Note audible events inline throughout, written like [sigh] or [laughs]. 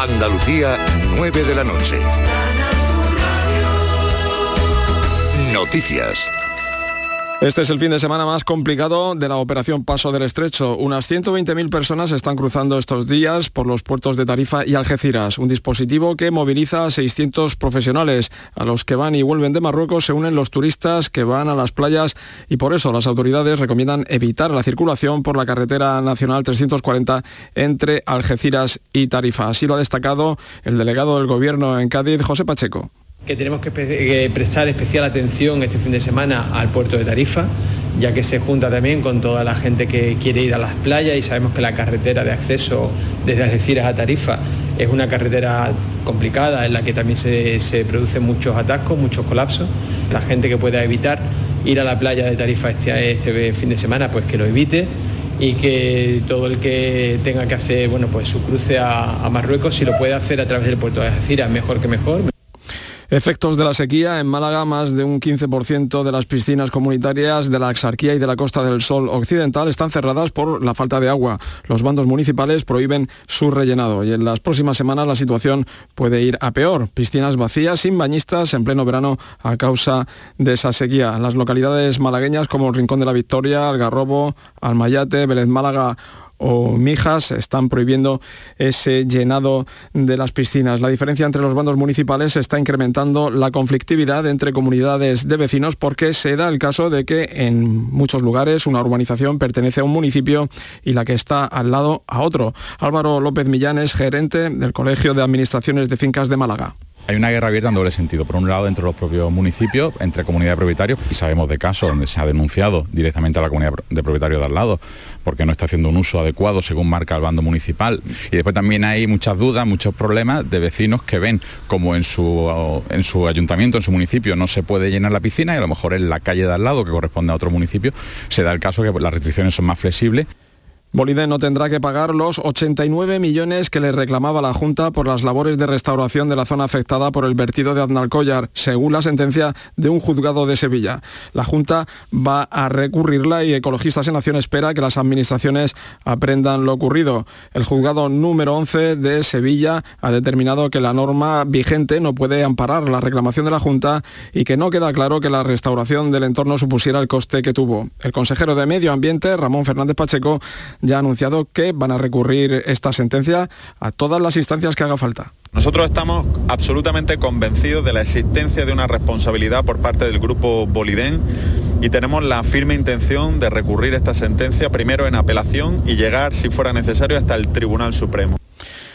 Andalucía, 9 de la noche. Noticias. Este es el fin de semana más complicado de la operación Paso del Estrecho. Unas 120.000 personas están cruzando estos días por los puertos de Tarifa y Algeciras, un dispositivo que moviliza a 600 profesionales. A los que van y vuelven de Marruecos se unen los turistas que van a las playas y por eso las autoridades recomiendan evitar la circulación por la carretera nacional 340 entre Algeciras y Tarifa. Así lo ha destacado el delegado del Gobierno en Cádiz, José Pacheco que tenemos que prestar especial atención este fin de semana al puerto de Tarifa, ya que se junta también con toda la gente que quiere ir a las playas y sabemos que la carretera de acceso desde Algeciras a Tarifa es una carretera complicada en la que también se, producen muchos atascos, muchos colapsos. La gente que pueda evitar ir a la playa de Tarifa este, este fin de semana, pues que lo evite y que todo el que tenga que hacer bueno, pues su cruce a, a Marruecos, si lo puede hacer a través del puerto de Algeciras, mejor que mejor. Efectos de la sequía. En Málaga, más de un 15% de las piscinas comunitarias de la Axarquía y de la Costa del Sol Occidental están cerradas por la falta de agua. Los bandos municipales prohíben su rellenado y en las próximas semanas la situación puede ir a peor. Piscinas vacías, sin bañistas, en pleno verano a causa de esa sequía. Las localidades malagueñas como Rincón de la Victoria, Algarrobo, Almayate, Vélez Málaga o Mijas están prohibiendo ese llenado de las piscinas. La diferencia entre los bandos municipales está incrementando la conflictividad entre comunidades de vecinos porque se da el caso de que en muchos lugares una urbanización pertenece a un municipio y la que está al lado a otro. Álvaro López Millán es gerente del Colegio de Administraciones de Fincas de Málaga. Hay una guerra abierta en doble sentido. Por un lado, entre los propios municipios, entre comunidad de propietarios, y sabemos de casos donde se ha denunciado directamente a la comunidad de propietarios de al lado, porque no está haciendo un uso adecuado según marca el bando municipal. Y después también hay muchas dudas, muchos problemas de vecinos que ven como en su, en su ayuntamiento, en su municipio, no se puede llenar la piscina y a lo mejor en la calle de al lado, que corresponde a otro municipio, se da el caso que las restricciones son más flexibles Boliden no tendrá que pagar los 89 millones que le reclamaba la Junta por las labores de restauración de la zona afectada por el vertido de Aznalcóllar, según la sentencia de un juzgado de Sevilla. La Junta va a recurrirla y Ecologistas en Acción espera que las administraciones aprendan lo ocurrido. El juzgado número 11 de Sevilla ha determinado que la norma vigente no puede amparar la reclamación de la Junta y que no queda claro que la restauración del entorno supusiera el coste que tuvo. El consejero de Medio Ambiente, Ramón Fernández Pacheco, ya ha anunciado que van a recurrir esta sentencia a todas las instancias que haga falta. Nosotros estamos absolutamente convencidos de la existencia de una responsabilidad por parte del grupo Boliden y tenemos la firme intención de recurrir esta sentencia primero en apelación y llegar, si fuera necesario, hasta el Tribunal Supremo.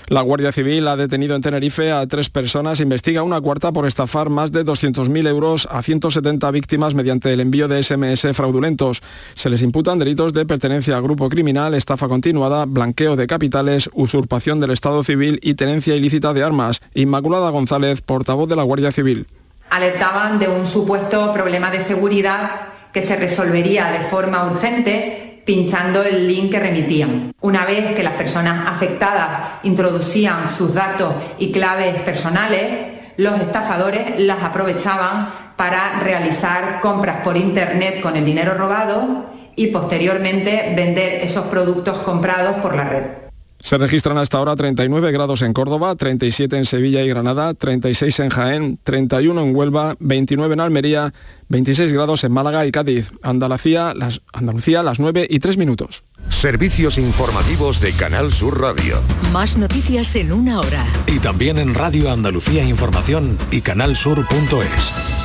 La Guardia Civil ha detenido en Tenerife a tres personas, investiga una cuarta por estafar más de 200.000 euros a 170 víctimas mediante el envío de SMS fraudulentos. Se les imputan delitos de pertenencia a grupo criminal, estafa continuada, blanqueo de capitales, usurpación del Estado civil y tenencia ilícita de armas. Inmaculada González, portavoz de la Guardia Civil. Alertaban de un supuesto problema de seguridad que se resolvería de forma urgente pinchando el link que remitían. Una vez que las personas afectadas introducían sus datos y claves personales, los estafadores las aprovechaban para realizar compras por Internet con el dinero robado y posteriormente vender esos productos comprados por la red. Se registran hasta ahora 39 grados en Córdoba, 37 en Sevilla y Granada, 36 en Jaén, 31 en Huelva, 29 en Almería, 26 grados en Málaga y Cádiz. Andalucía, las, Andalucía, las 9 y 3 minutos. Servicios informativos de Canal Sur Radio. Más noticias en una hora. Y también en Radio Andalucía Información y canalsur.es.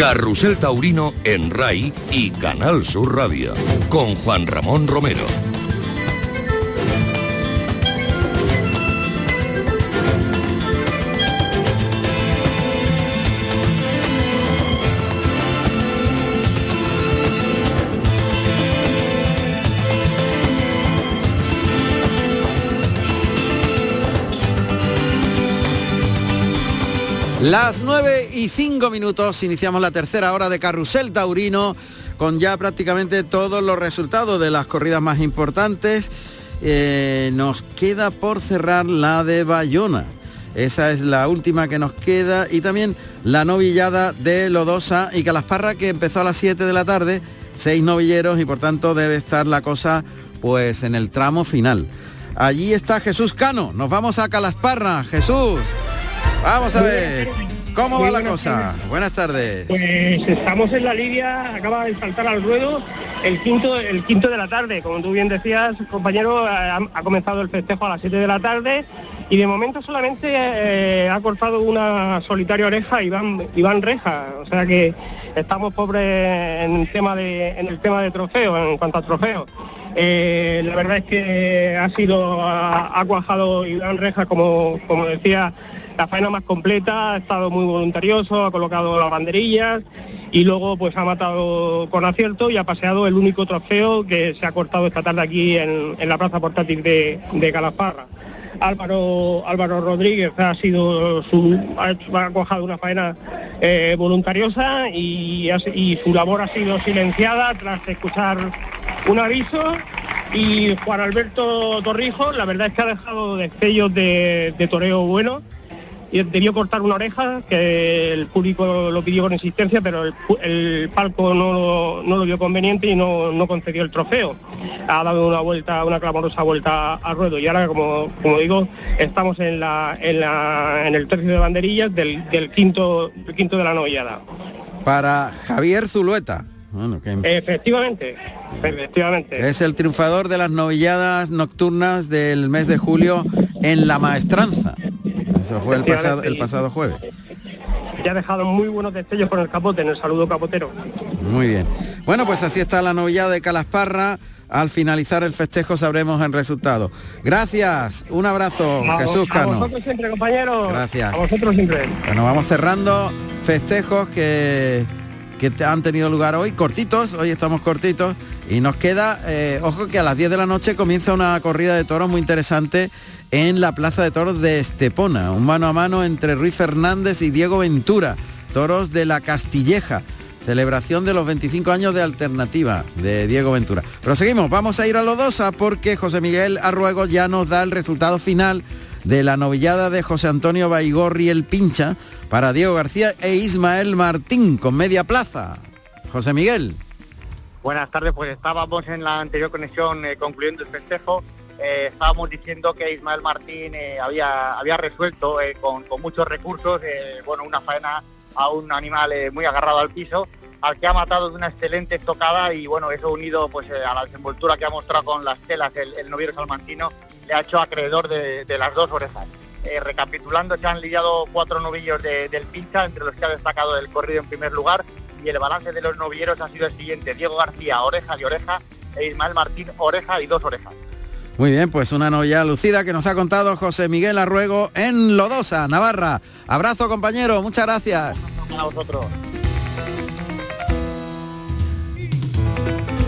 Carrusel Taurino en RAI y Canal Sur Radio con Juan Ramón Romero. Las 9 y 5 minutos iniciamos la tercera hora de Carrusel Taurino con ya prácticamente todos los resultados de las corridas más importantes. Eh, nos queda por cerrar la de Bayona. Esa es la última que nos queda y también la novillada de Lodosa y Calasparra que empezó a las 7 de la tarde, seis novilleros y por tanto debe estar la cosa pues en el tramo final. Allí está Jesús Cano, nos vamos a Calasparra, Jesús. Vamos a ver. ¿Cómo va la cosa? Buenas tardes. Pues estamos en la Lidia, acaba de saltar al ruedo el quinto, el quinto de la tarde. Como tú bien decías, compañero, ha, ha comenzado el festejo a las 7 de la tarde y de momento solamente eh, ha cortado una solitaria oreja Iván, Iván Reja. O sea que estamos pobres en el tema de, en el tema de trofeo, en cuanto a trofeo. Eh, la verdad es que ha sido, ha, ha cuajado Iván Reja, como, como decía, la faena más completa, ha estado muy voluntarioso, ha colocado las banderillas y luego pues ha matado con acierto y ha paseado el único trofeo que se ha cortado esta tarde aquí en, en la plaza portátil de, de Calafarra. Álvaro, Álvaro Rodríguez ha sido ha, cuajado una faena eh, voluntariosa y, su labor ha sido silenciada tras escuchar un aviso y Juan Alberto Torrijos la verdad es que ha dejado destellos de, de toreo bueno debió cortar una oreja que el público lo pidió con insistencia pero el, palco no, lo- no lo vio conveniente y no, no concedió el trofeo ha dado una vuelta una clamorosa vuelta al ruedo y ahora como, como digo estamos en la, en la en el tercio de banderillas del, del quinto del quinto de la novillada Para Javier Zulueta. Bueno, que efectivamente efectivamente es el triunfador de las novilladas nocturnas del mes de julio en La Maestranza. Eso fue el pasado, el pasado jueves. ya ha dejado muy buenos destellos con el capote en el saludo capotero Muy bien. Bueno, pues así está la novillada de Calasparra. Al finalizar el festejo sabremos el resultado. Gracias, un abrazo, A- Jesús a Cano. vosotros siempre compañeros Gracias. a vosotros siempre Bueno, vamos cerrando festejos que, que han tenido lugar hoy, cortitos, hoy estamos cortitos, y nos queda, eh, ojo que a las 10 de la noche comienza una corrida de toros muy interesante en la Plaza de Toros de Estepona, un mano a mano entre Ruiz Fernández y Diego Ventura, toros de la Castilleja. Celebración de los 25 años de alternativa de Diego Ventura. Pero seguimos, vamos a ir a Lodosa porque José Miguel Arruego ya nos da el resultado final de la novillada de José Antonio Baigorri el Pincha para Diego García e Ismael Martín con media plaza. José Miguel. Buenas tardes, pues estábamos en la anterior conexión eh, concluyendo el festejo. Eh, estábamos diciendo que Ismael Martín eh, había, había resuelto eh, con, muchos recursos, bueno, una faena a un animal muy agarrado al piso, al que ha matado de una excelente estocada y bueno, eso unido pues a la desenvoltura que ha mostrado con las telas el, el salmantino, le ha hecho acreedor de, las dos orejas. Recapitulando, se han lidiado cuatro novillos de- del pincha, entre los que ha destacado el corrido en primer lugar, y el balance de los novilleros ha sido el siguiente. Diego García, oreja y oreja, e Ismael Martín, oreja y dos orejas. Muy bien, pues una novillada lucida que nos ha contado José Miguel Arruego en Lodosa, Navarra. Abrazo compañero, muchas gracias. A vosotros.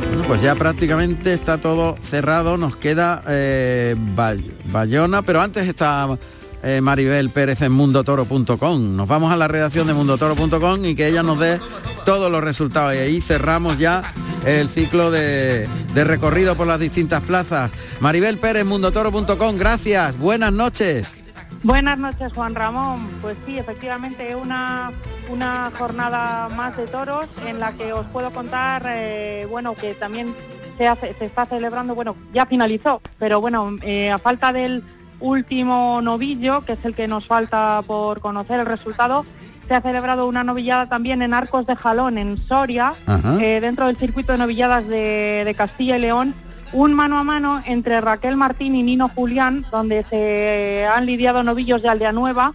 Bueno, pues ya prácticamente está todo cerrado, nos queda eh, Bay- Bayona, pero antes está eh, Maribel Pérez en mundotoro.com. Nos vamos a la redacción de mundotoro.com y que ella nos dé todos los resultados. Y ahí cerramos ya el ciclo de, recorrido por las distintas plazas. Maribel Pérez, mundotoro.com, gracias, buenas noches. Buenas noches, Juan Ramón. Pues sí, efectivamente, una, una jornada más de toros en la que os puedo contar, eh, bueno, que también se está celebrando, bueno, ya finalizó, pero bueno, eh, a falta del último novillo, que es el que nos falta por conocer el resultado, se ha celebrado una novillada también en Arcos de Jalón, en Soria, eh, dentro del circuito de novilladas de, de Castilla y León, un mano a mano entre Raquel Martín y Nino Julián, donde se han lidiado novillos de Aldea Nueva,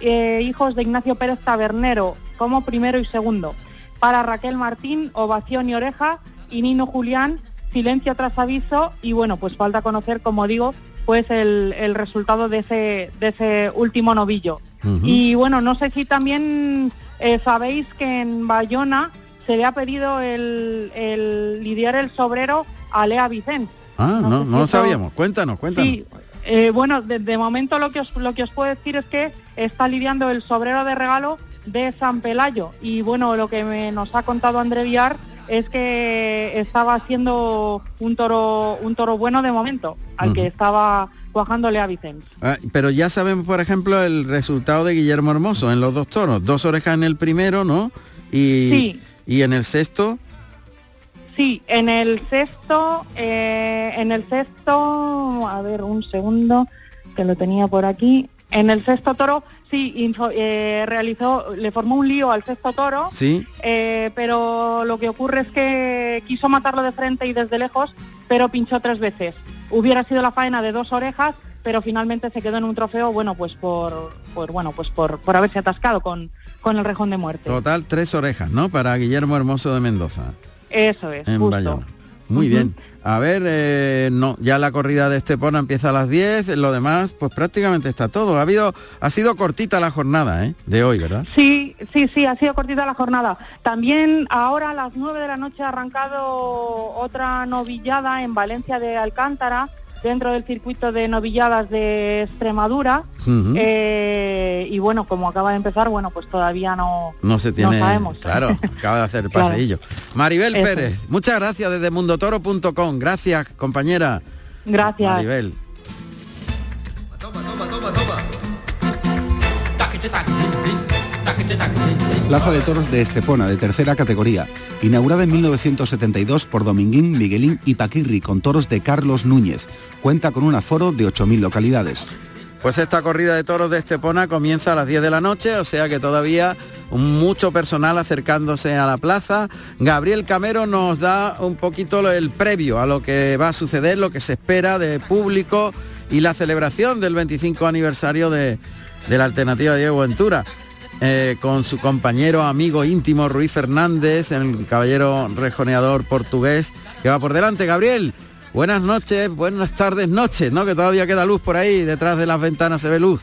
eh, hijos de Ignacio Pérez Tabernero, como primero y segundo. Para Raquel Martín, ovación y oreja, y Nino Julián, silencio tras aviso, y bueno, pues falta conocer, como digo, pues el, el resultado de ese, de ese último novillo. Y bueno, no sé si también eh, sabéis que en Bayona se le ha pedido el, el lidiar el sobrero a Lea Vicente. Ah, No no, lo sabíamos. Cuéntanos, cuéntanos. Sí, eh, bueno, de, de momento lo que, os, lo que os puedo decir es que está lidiando el sobrero de regalo de San Pelayo. Y bueno, lo que me- nos ha contado André Villar es que estaba haciendo un toro, un toro bueno de momento, al que estaba cuajándole a Vicente. Ah, pero ya sabemos, por ejemplo, el resultado de Guillermo Hermoso en los dos toros. Dos orejas en el primero, ¿no? Y, Sí. y en el sexto, Sí, en el sexto, eh, en el sexto, a ver, un segundo, que lo tenía por aquí. En el sexto toro, sí, info- eh, realizó, le formó un lío al sexto toro, Sí. eh, pero lo que ocurre es que quiso matarlo de frente y desde lejos, pero pinchó tres veces. Hubiera sido la faena de dos orejas, pero finalmente se quedó en un trofeo, bueno, pues por, por bueno, pues por, por haberse atascado con, con el rejón de muerte. Total, tres orejas, ¿no? Para Guillermo Hermoso de Mendoza, Eso es, en justo. Bayona. Muy bien. A ver, eh, no, ya la corrida de Estepona empieza a las 10, lo demás, pues prácticamente está todo. Ha ha sido cortita la jornada, ¿eh? De hoy, ¿verdad? Sí, sí, sí, ha sido cortita la jornada. También ahora a las 9 de la noche ha arrancado otra novillada en Valencia de Alcántara, dentro del circuito de novilladas de Extremadura. Eh, y bueno, como acaba de empezar, bueno, pues todavía no, No se tiene. sabemos. Claro, [laughs] acaba de hacer el Claro. paseillo. Maribel Eso. Pérez, muchas gracias desde mundotoro.com. Gracias, compañera. Gracias. Maribel. Plaza de Toros de Estepona, de tercera categoría, inaugurada en 1972 por Dominguín, Miguelín y Paquirri, con toros de Carlos Núñez. Cuenta con un aforo de 8.000 localidades. Pues esta corrida de toros de Estepona comienza a las 10 de la noche, o sea que todavía mucho personal acercándose a la plaza. Gabriel Camero nos da un poquito el previo a lo que va a suceder, lo que se espera de público y la celebración del 25 aniversario de, de la alternativa Diego Ventura. Eh, con su compañero, amigo íntimo Ruiz Fernández, el caballero rejoneador portugués que va por delante. Gabriel, buenas noches, buenas tardes, noches, ¿no? Que todavía queda luz por ahí, detrás de las ventanas se ve luz.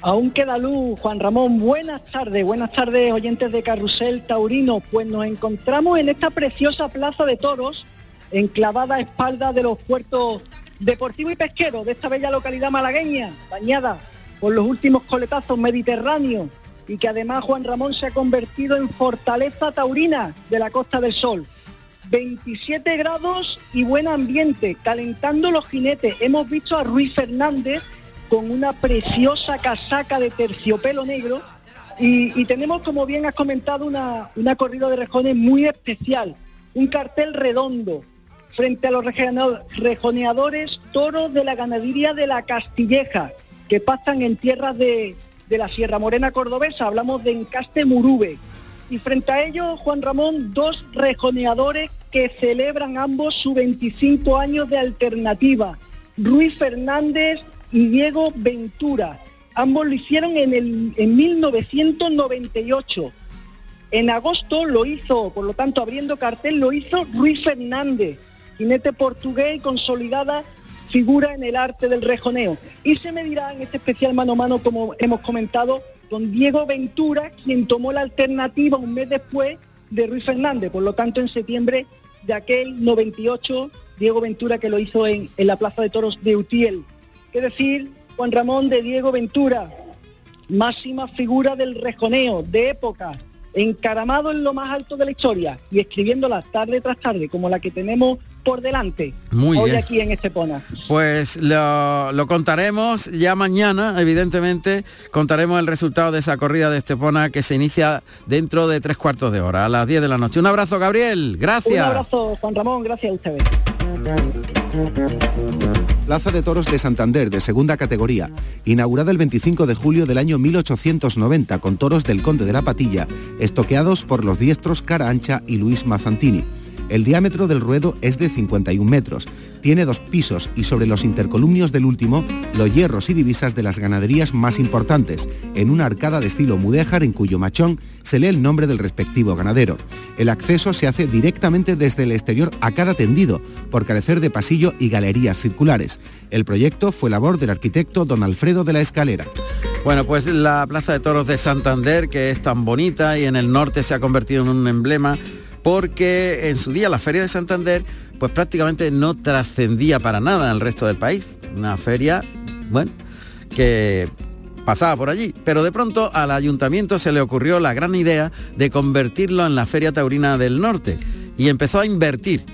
Aún queda luz, Juan Ramón. Buenas tardes, buenas tardes, oyentes de Carrusel Taurino. Pues nos encontramos en esta preciosa plaza de toros, enclavada a espaldas de los puertos deportivo y pesquero de esta bella localidad malagueña, bañada por los últimos coletazos mediterráneos y que además Juan Ramón se ha convertido en fortaleza taurina de la Costa del Sol. 27 grados y buen ambiente, calentando los jinetes. Hemos visto a Ruiz Fernández con una preciosa casaca de terciopelo negro y, tenemos, como bien has comentado, una, una corrida de rejones muy especial, un cartel redondo frente a los rejoneado- rejoneadores toros de la ganadería de la Castilleja, que pasan en tierras de, de la Sierra Morena cordobesa, hablamos de Encaste Murube. Y frente a ellos, Juan Ramón, dos rejoneadores que celebran ambos su 25 años de alternativa, Ruiz Fernández y Diego Ventura. Ambos lo hicieron en, el, en 1998. En agosto lo hizo, por lo tanto, abriendo cartel, lo hizo Ruiz Fernández, jinete portugués y consolidada figura en el arte del rejoneo. Y se medirá en este especial mano a mano, como hemos comentado, con Diego Ventura, quien tomó la alternativa un mes después de Ruiz Fernández. Por lo tanto, en septiembre de aquel 98, Diego Ventura que lo hizo en, en la Plaza de Toros de Utiel. ¿Qué decir, Juan Ramón, de Diego Ventura? Máxima figura del rejoneo, de época, encaramado en lo más alto de la historia y escribiéndola tarde tras tarde, como la que tenemos por delante Muy hoy bien. aquí en Estepona. Pues lo, lo contaremos ya mañana, evidentemente, contaremos el resultado de esa corrida de Estepona que se inicia dentro de tres cuartos de hora, a las 10 de la noche. Un abrazo, Gabriel. Gracias. Un abrazo, Juan Ramón, gracias a ustedes. Plaza de Toros de Santander, de segunda categoría, inaugurada el 25 de julio del año 1890 con toros del Conde de la Patilla, estoqueados por los diestros Cara Ancha y Luis Mazzantini. El diámetro del ruedo es de 51 metros, tiene dos pisos y sobre los intercolumnios del último los hierros y divisas de las ganaderías más importantes, en una arcada de estilo mudéjar en cuyo machón se lee el nombre del respectivo ganadero. El acceso se hace directamente desde el exterior a cada tendido, por carecer de pasillo y galerías circulares. El proyecto fue labor del arquitecto don Alfredo de la Escalera. Bueno, pues la Plaza de Toros de Santander, que es tan bonita y en el norte se ha convertido en un emblema, porque en su día la Feria de Santander pues prácticamente no trascendía para nada al resto del país. Una feria, bueno, que pasaba por allí. Pero de pronto al ayuntamiento se le ocurrió la gran idea de convertirlo en la Feria Taurina del Norte y empezó a invertir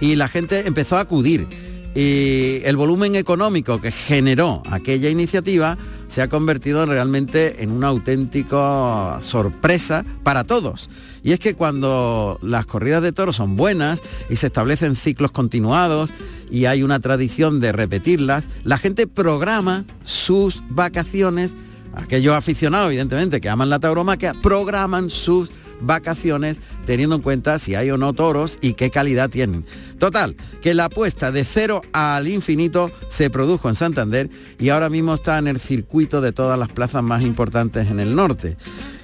y la gente empezó a acudir y el volumen económico que generó aquella iniciativa se ha convertido realmente en una auténtica sorpresa para todos. Y es que cuando las corridas de toros son buenas y se establecen ciclos continuados y hay una tradición de repetirlas, la gente programa sus vacaciones, aquellos aficionados evidentemente que aman la tauromaquia, programan sus teniendo en cuenta si hay o no toros y qué calidad tienen. Total, que la apuesta de cero al infinito se produjo en Santander y ahora mismo está en el circuito de todas las plazas más importantes en el norte.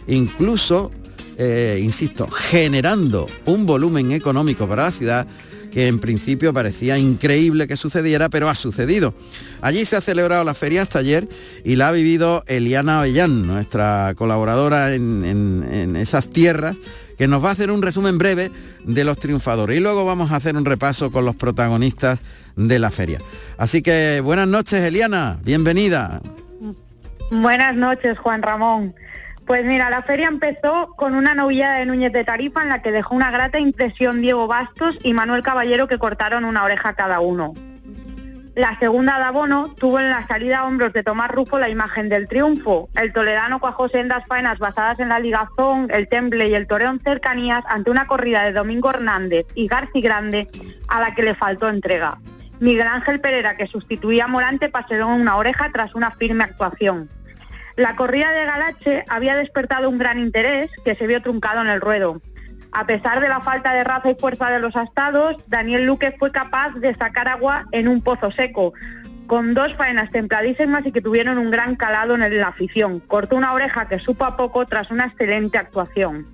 Incluso, eh, insisto, generando un volumen económico para la ciudad que en principio parecía increíble que sucediera, pero ha sucedido. Allí se ha celebrado la feria hasta ayer y la ha vivido Eliana Avellán, nuestra colaboradora en, en esas tierras, que nos va a hacer un resumen breve de los triunfadores. Y luego vamos a hacer un repaso con los protagonistas de la feria. Así que buenas noches, Eliana, bienvenida. Buenas noches, Juan Ramón. Pues mira, la feria empezó con una novillada de Núñez de Tarifa en la que dejó una grata impresión Diego Bastos y Manuel Caballero que cortaron una oreja cada uno. La segunda de abono tuvo en la salida a hombros de Tomás Rufo la imagen del triunfo. El toledano cuajó sendas faenas basadas en la ligazón, el temple y el toreón cercanías ante una corrida de Domingo Hernández y Garci Grande a la que le faltó entrega. Miguel Ángel Pereira, que sustituía a Morante, pasó una oreja tras una firme actuación. La corrida de Galache había despertado un gran interés que se vio truncado en el ruedo. A pesar de la falta de raza y fuerza de los astados, Daniel Luque fue capaz de sacar agua en un pozo seco, con dos faenas templadísimas y que tuvieron un gran calado en la afición. Cortó una oreja que supo a poco tras una excelente actuación.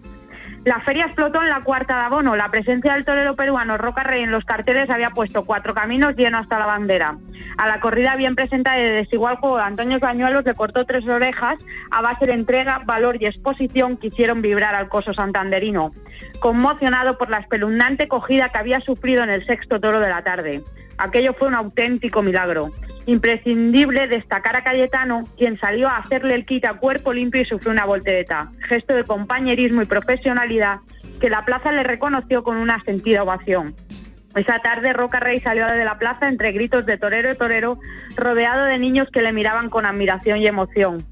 La feria explotó en la cuarta de abono. La presencia del torero peruano Roca Rey en los carteles había puesto cuatro caminos llenos hasta la bandera. A la corrida bien presentada de desigual juego de Antonio Bañuelos le cortó tres orejas a base de entrega, valor y exposición que hicieron vibrar al coso santanderino, conmocionado por la espeluznante cogida que había sufrido en el sexto toro de la tarde. Aquello fue un auténtico milagro. Imprescindible destacar a Cayetano, quien salió a hacerle el kit a cuerpo limpio y sufrió una voltereta, gesto de compañerismo y profesionalidad que la plaza le reconoció con una sentida ovación. Esa tarde Roca Rey salió de la plaza entre gritos de torero y torero, rodeado de niños que le miraban con admiración y emoción.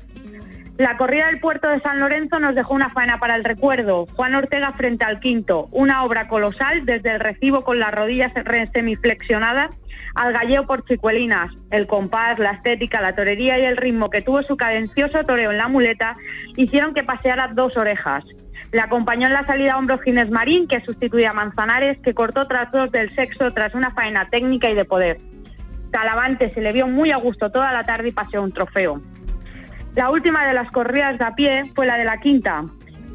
La corrida del puerto de San Lorenzo nos dejó una faena para el recuerdo. Juan Ortega frente al quinto, una obra colosal desde el recibo con las rodillas semiflexionadas al galleo por chicuelinas. El compás, la estética, la torería y el ritmo que tuvo su cadencioso toreo en la muleta hicieron que paseara dos orejas. Le acompañó en la salida a hombros Ginés Marín, que sustituía a Manzanares, que cortó trazos del sexo tras una faena técnica y de poder. Talavante se le vio muy a gusto toda la tarde y paseó un trofeo. La última de las corridas de a pie fue la de la quinta.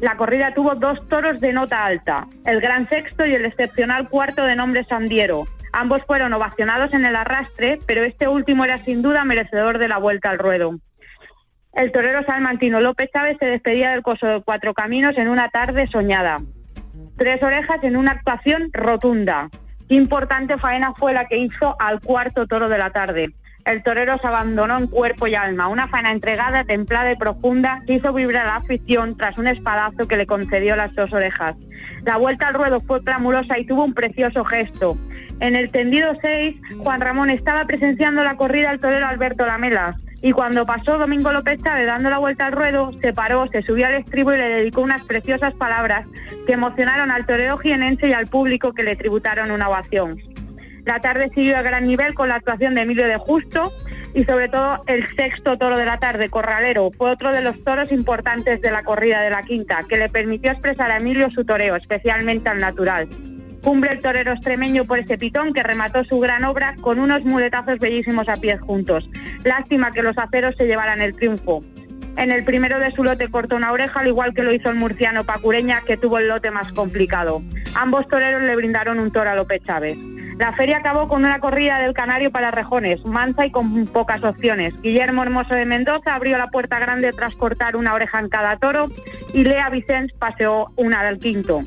La corrida tuvo dos toros de nota alta, el gran sexto y el excepcional cuarto de nombre Sandiero, Ambos fueron ovacionados en el arrastre, pero este último era sin duda merecedor de la vuelta al ruedo. El torero salmantino López Chávez se despedía del coso de Cuatro Caminos en una tarde soñada. Tres orejas en una actuación rotunda. importante faena fue la que hizo al cuarto toro de la tarde. El torero se abandonó en cuerpo y alma, una faena entregada, templada y profunda que hizo vibrar la afición tras un espadazo que le concedió las dos orejas. La vuelta al ruedo fue clamorosa y tuvo un precioso gesto. En el tendido 6, Juan Ramón estaba presenciando la corrida al torero Alberto Lamela y cuando pasó Domingo López Chávez dando la vuelta al ruedo, se paró, se subió al estribo y le dedicó unas preciosas palabras que emocionaron al torero jienense y al público que le tributaron una ovación. La tarde siguió a gran nivel con la actuación de Emilio de Justo y sobre todo el sexto toro de la tarde, Corralero, fue otro de los toros importantes de la corrida de la quinta, que le permitió expresar a Emilio su toreo, especialmente al natural. Cumbre el torero extremeño por ese pitón que remató su gran obra con unos muletazos bellísimos a pies juntos. Lástima que los aceros se llevaran el triunfo. En el primero de su lote cortó una oreja, al igual que lo hizo el murciano Pacureña, que tuvo el lote más complicado. Ambos toreros le brindaron un toro a López Chávez. La feria acabó con una corrida del Canario para Rejones, mansa y con pocas opciones. Guillermo Hermoso de Mendoza abrió la puerta grande tras cortar una oreja en cada toro y Lea Vicens paseó una del quinto.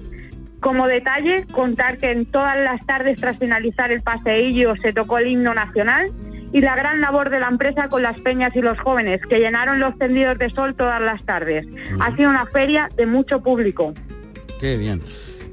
Como detalle, contar que en todas las tardes tras finalizar el paseillo se tocó el himno nacional y la gran labor de la empresa con las peñas y los jóvenes que llenaron los tendidos de sol todas las tardes. Ha sido una feria de mucho público. Qué bien.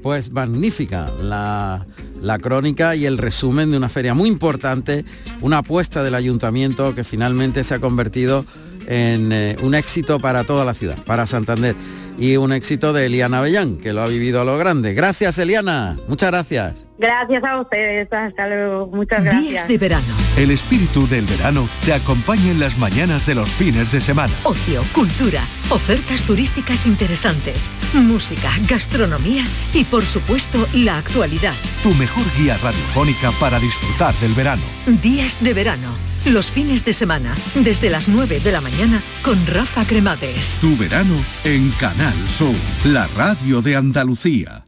Pues magnífica la, la crónica y el resumen de una feria muy importante, una apuesta del ayuntamiento que finalmente se ha convertido en eh, un éxito para toda la ciudad, para Santander. Y un éxito de Eliana Avellán, que lo ha vivido a lo grande. Gracias, Eliana. Muchas gracias. Gracias a ustedes, hasta luego, muchas gracias. Días de verano. El espíritu del verano te acompaña en las mañanas de los fines de semana. Ocio, cultura, ofertas turísticas interesantes, música, gastronomía y por supuesto la actualidad. Tu mejor guía radiofónica para disfrutar del verano. Días de verano. Los fines de semana, desde las 9 de la mañana, con Rafa Cremades. Tu verano en Canal Sur, la radio de Andalucía.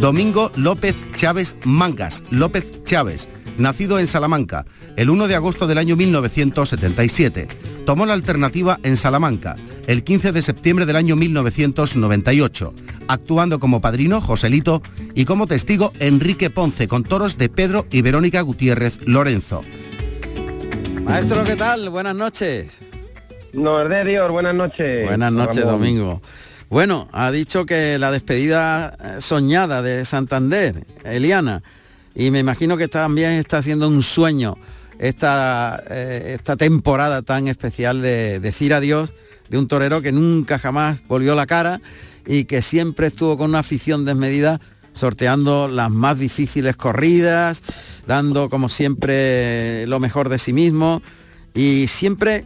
Domingo López Chávez Mangas, López Chávez, nacido en Salamanca el 1 de agosto del año 1977. Tomó la alternativa en Salamanca el 15 de septiembre del año 1998, actuando como padrino Joselito y como testigo Enrique Ponce con toros de Pedro y Verónica Gutiérrez Lorenzo. Maestro, ¿qué tal? Buenas noches. No, de Dios, buenas noches. Buenas noches, Ramón. Domingo. Bueno, ha dicho que la despedida eh, soñada de Santander, Eliana, y me imagino que también está haciendo un sueño esta, eh, esta temporada tan especial de decir adiós de un torero que nunca jamás volvió la cara y que siempre estuvo con una afición desmedida sorteando las más difíciles corridas, dando como siempre lo mejor de sí mismo y siempre,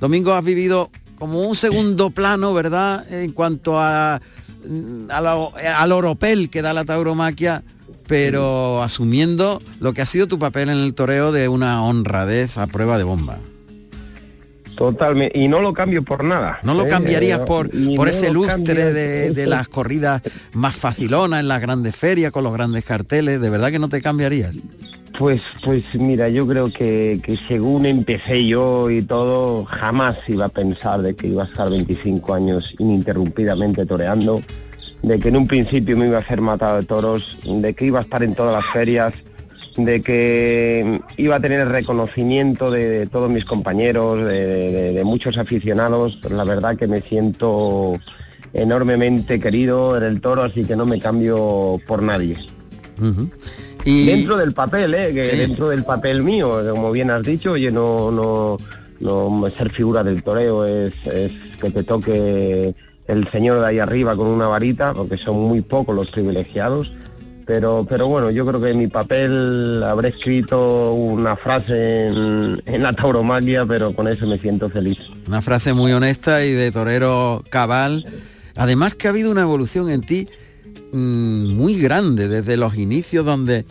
Domingo, has vivido como un segundo plano, ¿verdad? En cuanto a, al oropel que da la tauromaquia, pero asumiendo lo que ha sido tu papel en el toreo de una honradez a prueba de bomba. Totalmente, y no lo cambio por nada. ¿No lo ¿eh? cambiarías Eh, por, por no ese lustre de, de las corridas más facilonas en las grandes ferias, con los grandes carteles? ¿De verdad que no te cambiarías? Pues, pues mira, yo creo que, que según empecé yo y todo, jamás iba a pensar de que iba a estar 25 años ininterrumpidamente toreando, de que en un principio me iba a hacer matado de toros, de que iba a estar en todas las ferias, de que iba a tener el reconocimiento de, de todos mis compañeros, de, de- de muchos aficionados. Pues la verdad que me siento enormemente querido en el toro, así que no me cambio por nadie. Y dentro del papel, ¿eh? que Sí. dentro del papel mío, como bien has dicho, oye, no, no, no ser figura del toreo es, es que te toque el señor de ahí arriba con una varita, porque son muy pocos los privilegiados. Pero, pero bueno, yo creo que en mi papel habré escrito una frase en, en la tauromaquia, pero con eso me siento feliz. Una frase muy honesta y de torero cabal. Además que ha habido una evolución en ti mm, muy grande desde los inicios donde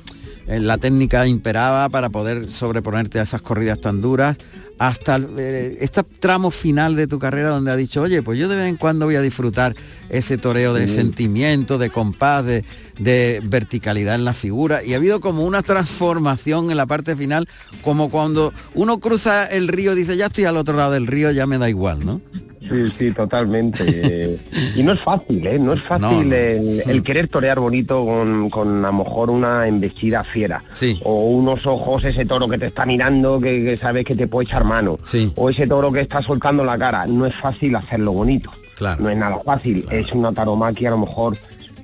la técnica imperaba para poder sobreponerte a esas corridas tan duras hasta eh, este tramo final de tu carrera donde ha dicho, oye, pues yo de vez en cuando voy a disfrutar ese toreo de Sí. sentimiento, de compás, de, de verticalidad en la figura. Y ha habido como una transformación en la parte final, como cuando uno cruza el río y dice, ya estoy al otro lado del río, ya me da igual, ¿no? Sí, sí, totalmente. [laughs] Y no es fácil, ¿eh? No es fácil No. El, el querer torear bonito con, con a lo mejor una embestida fiera. O unos ojos, ese toro que te está mirando, que, que sabes que te puede echar mano. O ese toro que está soltando la cara. No es fácil hacerlo bonito. Claro. No es nada fácil. Es una taromaquia a lo mejor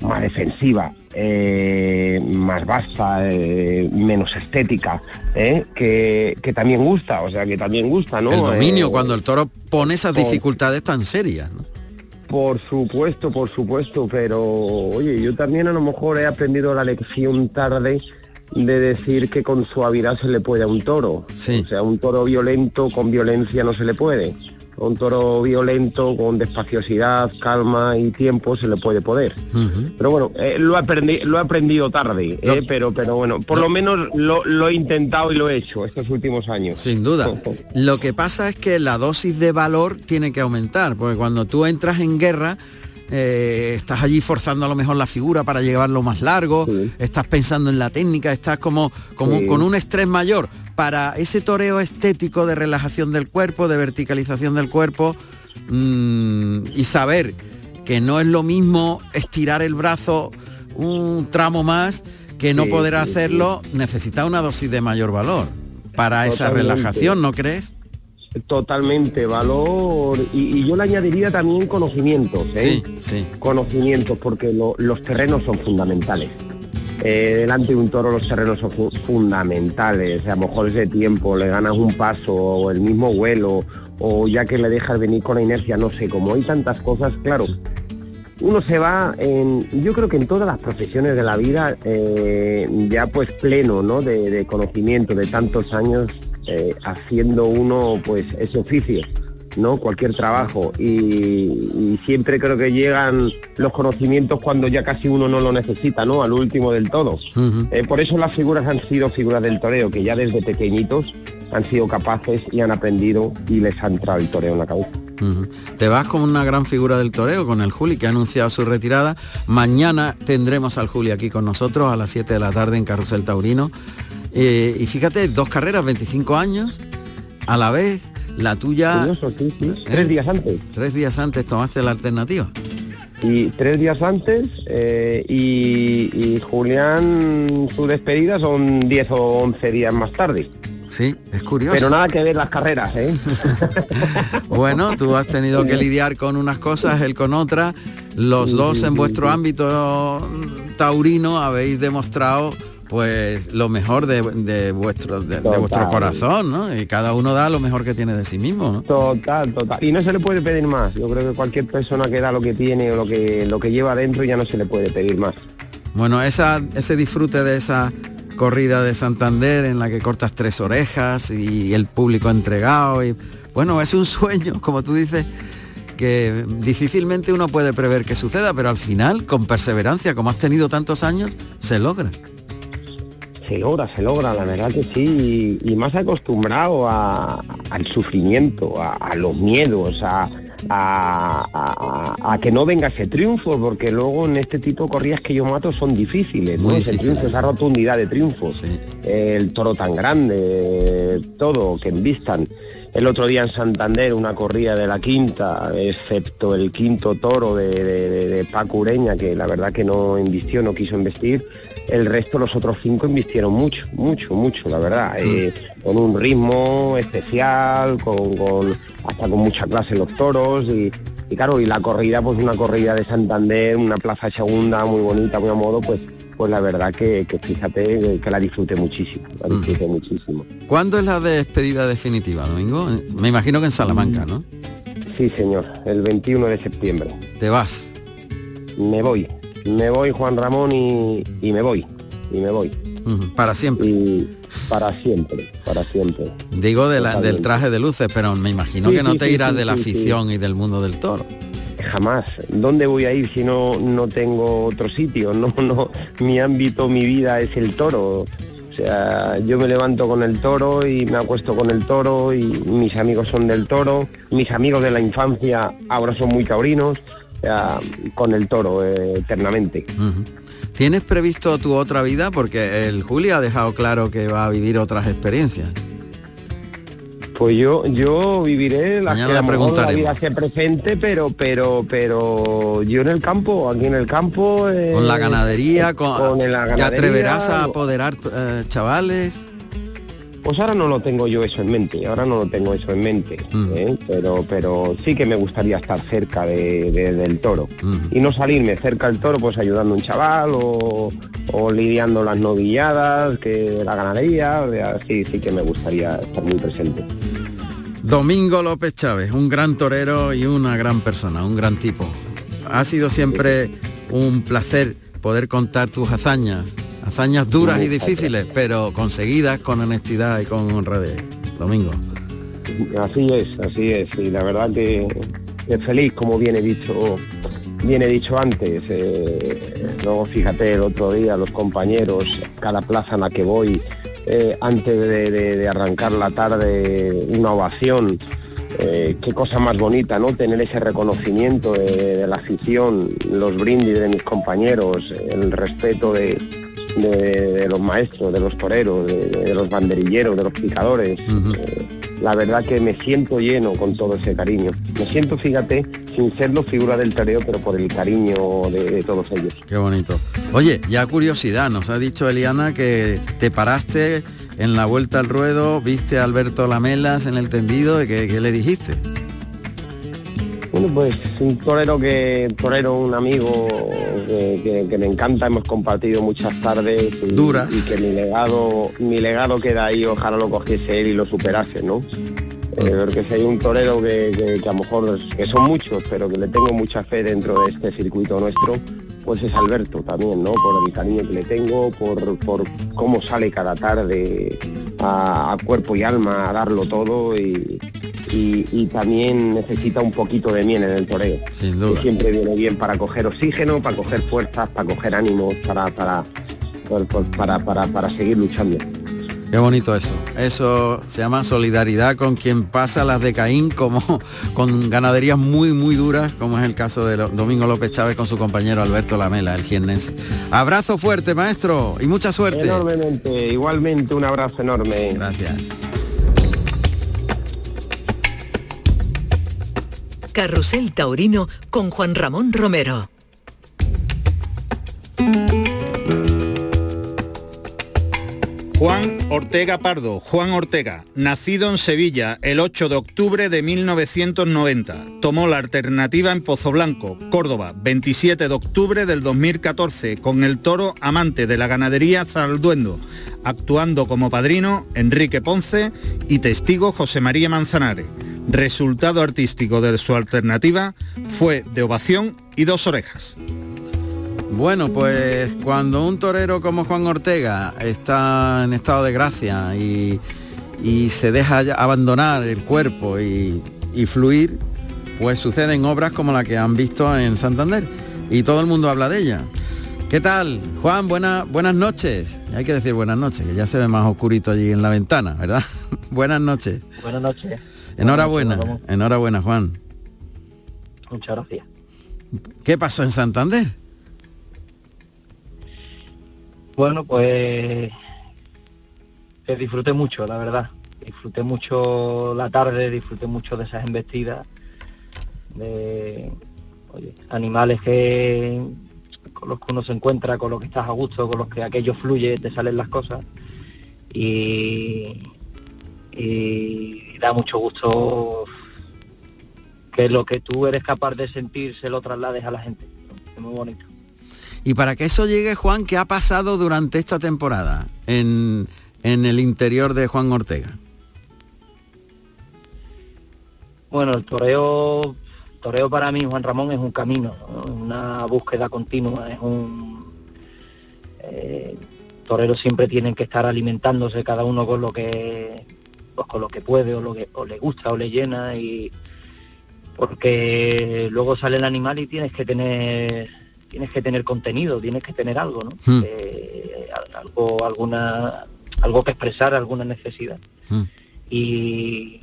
más defensiva, eh, más vasta, eh, menos estética, ¿eh? que, que también gusta, o sea, que también gusta, ¿no? el dominio, cuando el toro pone esas dificultades tan serias, ¿no? por supuesto, por supuesto, pero oye, yo también a lo mejor he aprendido la lección tarde de decir que con suavidad se le puede a un toro. O sea, un toro violento con violencia no se le puede. Un toro violento con despaciosidad, calma y tiempo se le puede poder. Pero bueno, eh, lo, aprendí, lo he aprendido tarde, eh, pero, pero bueno, por lo menos lo, lo he intentado y lo he hecho estos últimos años. Sin duda. [laughs] Lo que pasa es que la dosis de valor tiene que aumentar, porque cuando tú entras en guerra, eh, estás allí forzando a lo mejor la figura para llevarlo más largo, estás pensando en la técnica, estás como, como Sí. con un estrés mayor. Para ese toreo estético de relajación del cuerpo, de verticalización del cuerpo, mm, y saber que no es lo mismo estirar el brazo un tramo más que no Sí, poder hacerlo, necesita una dosis de mayor valor para esa relajación, ¿no crees? Totalmente, valor y, y yo le añadiría también conocimientos, ¿eh? Sí, sí. Conocimientos, porque lo- los terrenos son fundamentales. Eh, delante de un toro los terrenos son fu- fundamentales. A lo mejor ese tiempo le ganas un paso o el mismo vuelo o ya que le dejas venir con la inercia, no sé, como hay tantas cosas, claro, uno se va en, yo creo que en todas las profesiones de la vida, eh, ya pues pleno, ¿no? De, conocimiento de tantos años eh, haciendo uno pues ese oficio. ¿no? cualquier trabajo y, siempre creo que llegan los conocimientos cuando ya casi uno no lo necesita, ¿no? Al último del todo. Eh, por eso las figuras han sido figuras del toreo, que ya desde pequeñitos han sido capaces y han aprendido y les ha entrado el toreo en la cabeza. Te vas como una gran figura del toreo con el Juli que ha anunciado su retirada. Mañana tendremos al Juli aquí con nosotros a las 7 de la tarde en Carrusel Taurino. Eh, y fíjate, dos carreras, 25 años, a la vez la tuya... ¿Eh? Tres días antes. Tres días antes tomaste la alternativa. Y tres días antes eh, y, Julián su despedida son 10 o 11 días más tarde. Sí, es curioso. Pero nada que ver las carreras, ¿eh? [laughs] bueno, tú has tenido que lidiar con unas cosas, él con otras. Los dos en vuestro ámbito taurino habéis demostrado pues lo mejor de, vuestro de, vuestro corazón, ¿no? Y cada uno da lo mejor que tiene de sí mismo, ¿no? Total, total. Y no se le puede pedir más. Yo creo que cualquier persona que da lo que tiene o lo que lo que lleva adentro ya no se le puede pedir más. Bueno, esa, ese disfrute de esa corrida de Santander en la que cortas tres orejas y el público entregado y bueno, es un sueño, como tú dices, que difícilmente uno puede prever que suceda, pero al final, con perseverancia, como has tenido tantos años, se logra se logra, se logra, la verdad que sí, y, más acostumbrado al sufrimiento, a, los miedos, a, que no venga ese triunfo, porque luego en este tipo de corridas que yo mato son difíciles, ¿no? Ese triunfo, esa rotundidad de triunfo, el toro tan grande, todo, que envistan. El otro día en Santander, una corrida de la quinta, excepto el quinto toro de, de, Paco Ureña, que la verdad que no invistió, no quiso investir, el resto, los otros cinco, invistieron mucho, mucho, mucho, la verdad. Mm. Eh, con un ritmo especial, con, hasta con mucha clase los toros y, claro, y la corrida, pues una corrida de Santander, una plaza segunda muy bonita, muy a modo, pues pues la verdad que, fíjate que la disfruté muchísimo, la mm. disfruté muchísimo. ¿Cuándo es la despedida definitiva, Domingo? Me imagino que en Salamanca, ¿no? Sí, señor, el 21 de septiembre. ¿Te vas? Me voy, me voy Juan Ramón y, me voy, y me voy. Para siempre. Y para siempre, para siempre. Digo del traje de luces, pero me imagino que no te irás de la afición y del mundo del toro. Jamás. ¿Dónde voy a ir si no, no tengo otro sitio? [laughs] No, no, mi ámbito, mi vida es el toro. O sea, yo me levanto con el toro y me acuesto con el toro y mis amigos son del toro, mis amigos de la infancia ahora son muy taurinos con el toro eh, eternamente. ¿Tienes previsto tu otra vida? Porque el Juli ha dejado claro que va a vivir otras experiencias. Pues yo yo viviré la, que la vida se presente, pero pero pero yo en el campo, aquí en el campo. Eh, con la ganadería, con, ¿te atreverás a apoderar eh, chavales? Pues ahora no lo tengo yo eso en mente, ahora no lo tengo eso en mente, mm. ¿eh? pero, pero sí que me gustaría estar cerca del toro mm. y no salirme cerca del toro pues ayudando a un chaval o, lidiando las novilladas, que la ganadería, sí, sí que me gustaría estar muy presente. Domingo López Chávez, un gran torero y una gran persona, un gran tipo. Ha sido siempre un placer poder contar tus hazañas Hazañas duras y difíciles, pero conseguidas con honestidad y con honradez. Domingo. Así es, así es. Y la verdad que es feliz, como viene dicho, viene dicho antes. Eh, luego fíjate el otro día, los compañeros, cada plaza en la que voy, eh, antes de, arrancar la tarde, una ovación. Eh, qué cosa más bonita, ¿no? Tener ese reconocimiento de, la afición, los brindis de mis compañeros, el respeto de, de, los maestros, de los toreros, de, los banderilleros, de los picadores. Eh, la verdad que me siento lleno con todo ese cariño. Me siento, fíjate, sin serlo figura del toreo, pero por el cariño de, todos ellos. Qué bonito. Oye, ya curiosidad, nos ha dicho Eliana que te paraste en la vuelta al ruedo, viste a Alberto Lamelas en el tendido, y qué le dijiste? Bueno, pues un torero que, torero, un amigo que, me encanta, hemos compartido muchas tardes y, duras y que mi legado, mi legado queda ahí, ojalá lo cogiese él y lo superase, ¿no? Eh, porque si hay un torero que, que- que a lo mejor, que son muchos, pero que le tengo mucha fe dentro de este circuito nuestro, pues es Alberto también, ¿no? Por el cariño que le tengo, por, por cómo sale cada tarde a, a cuerpo y alma a darlo todo y, y- y también necesita un poquito de miel en el toreo. Sin Que siempre viene bien para coger oxígeno, para coger fuerzas, para coger ánimos, para, para, para, para, para seguir luchando. Qué bonito eso. Eso se llama solidaridad con quien pasa las de Caín como [laughs] con ganaderías muy muy duras, como es el caso de Domingo López Chávez con su compañero Alberto Lamela, el jiennense. Abrazo fuerte, maestro, y mucha suerte. Enormemente, igualmente un abrazo enorme. Gracias. Carrusel Taurino con Juan Ramón Romero. Juan Ortega Pardo, Juan Ortega, nacido en Sevilla el 8 de octubre de 1990. Tomó la alternativa en Pozoblanco, Córdoba, 27 de octubre del 2014, con el toro amante de la ganadería Zalduendo, actuando como padrino Enrique Ponce y testigo José María Manzanares. Resultado artístico de su alternativa fue de ovación y dos orejas. Bueno, pues cuando un torero como Juan Ortega está en estado de gracia y, y se deja ya abandonar el cuerpo y, y fluir, pues suceden obras como la que han visto en Santander y todo el mundo habla de ella. ¿Qué tal? Juan, buena- buenas noches. Hay que decir buenas noches, que ya se ve más oscurito allí en la ventana, ¿verdad? [laughs] buenas noches. Buenas noches. Enhorabuena, enhorabuena Juan. Muchas gracias. ¿Qué pasó en Santander? Bueno, pues que disfruté mucho, la verdad. Disfruté mucho la tarde, disfruté mucho de esas embestidas, de oye, animales que con los que uno se encuentra, con los que estás a gusto, con los que aquello fluye, te salen las cosas. Y, y da mucho gusto que lo que tú eres capaz de sentir se lo traslades a la gente. Es muy bonito. Y para que eso llegue, Juan, ¿qué ha pasado durante esta temporada en, en el interior de Juan Ortega? Bueno, el toreo, toreo para mí, Juan Ramón, es un camino, ¿no? una búsqueda continua, es un eh, toreros siempre tienen que estar alimentándose cada uno con lo que pues, con lo que puede o lo que o le gusta o le llena y porque luego sale el animal y tienes que tener tienes que tener contenido, tienes que tener algo, ¿no? Hmm. Eh, al- algo, alguna algo que expresar, alguna necesidad. Hmm. Y,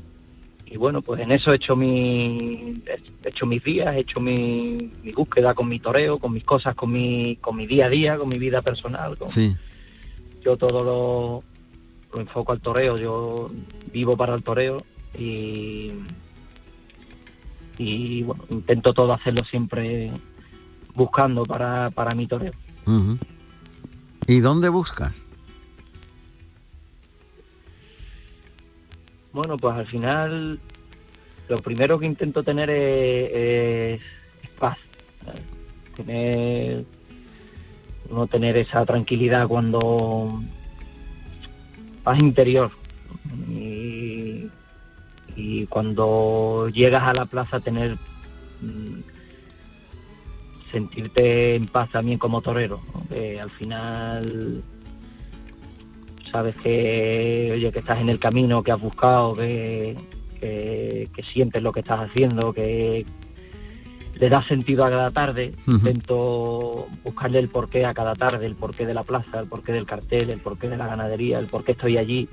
y bueno, pues en eso he hecho mi he hecho mis días, he hecho mi, mi búsqueda con mi toreo, con mis cosas, con mi con mi día a día, con mi vida personal, con, Sí. yo todo lo, lo enfoco al toreo, yo vivo para el toreo y, y bueno, intento todo hacerlo siempre buscando para, para mi toreo. ¿Y dónde buscas? Bueno, pues al final lo primero que intento tener es, es- es paz. ¿sabes? Tener, no tener esa tranquilidad cuando paz interior. Y, cuando llegas a la plaza tener mm, sentirte en paz también como torero. Que al final sabes que que estás en el camino que has buscado que, que sientes lo que estás haciendo que le das sentido a cada tarde intento buscarle el porqué a cada tarde el porqué de la plaza el porqué del cartel el porqué de la ganadería el porqué estoy allí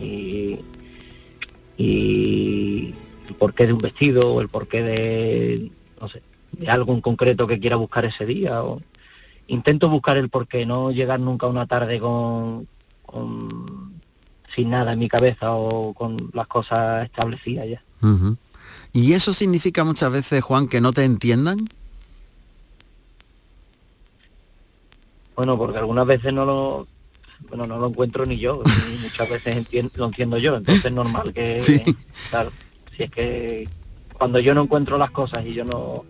y, y el porqué de un vestido o el porqué de no sé de algo en concreto que quiera buscar ese día o intento buscar el porqué no llegar nunca a una tarde con, con- sin nada en mi cabeza o con las cosas establecidas ya. ¿Y eso significa muchas veces, Juan, que no te entiendan? Bueno, porque algunas veces no lo bueno, no lo encuentro ni yo, [laughs] y muchas veces entien- lo entiendo yo, entonces es normal que [laughs] Sí. claro, si es que cuando yo no encuentro las cosas y yo no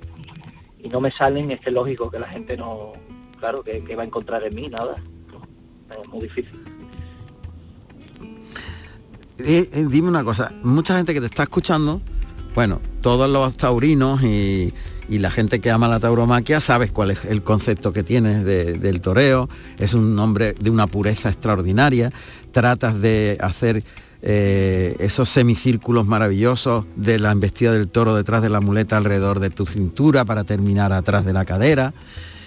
y no me salen, es que es lógico que la gente no, claro, que, que va a encontrar en mí nada. Es muy difícil. eh, eh, dime una cosa, mucha gente que te está escuchando, bueno, todos los taurinos y, la gente que ama la tauromaquia sabes cuál es el concepto que tienes de- del toreo, es un hombre de una pureza extraordinaria, tratas de hacer eh, esos semicírculos maravillosos de la embestida del toro detrás de la muleta alrededor de tu cintura para terminar atrás de la cadera,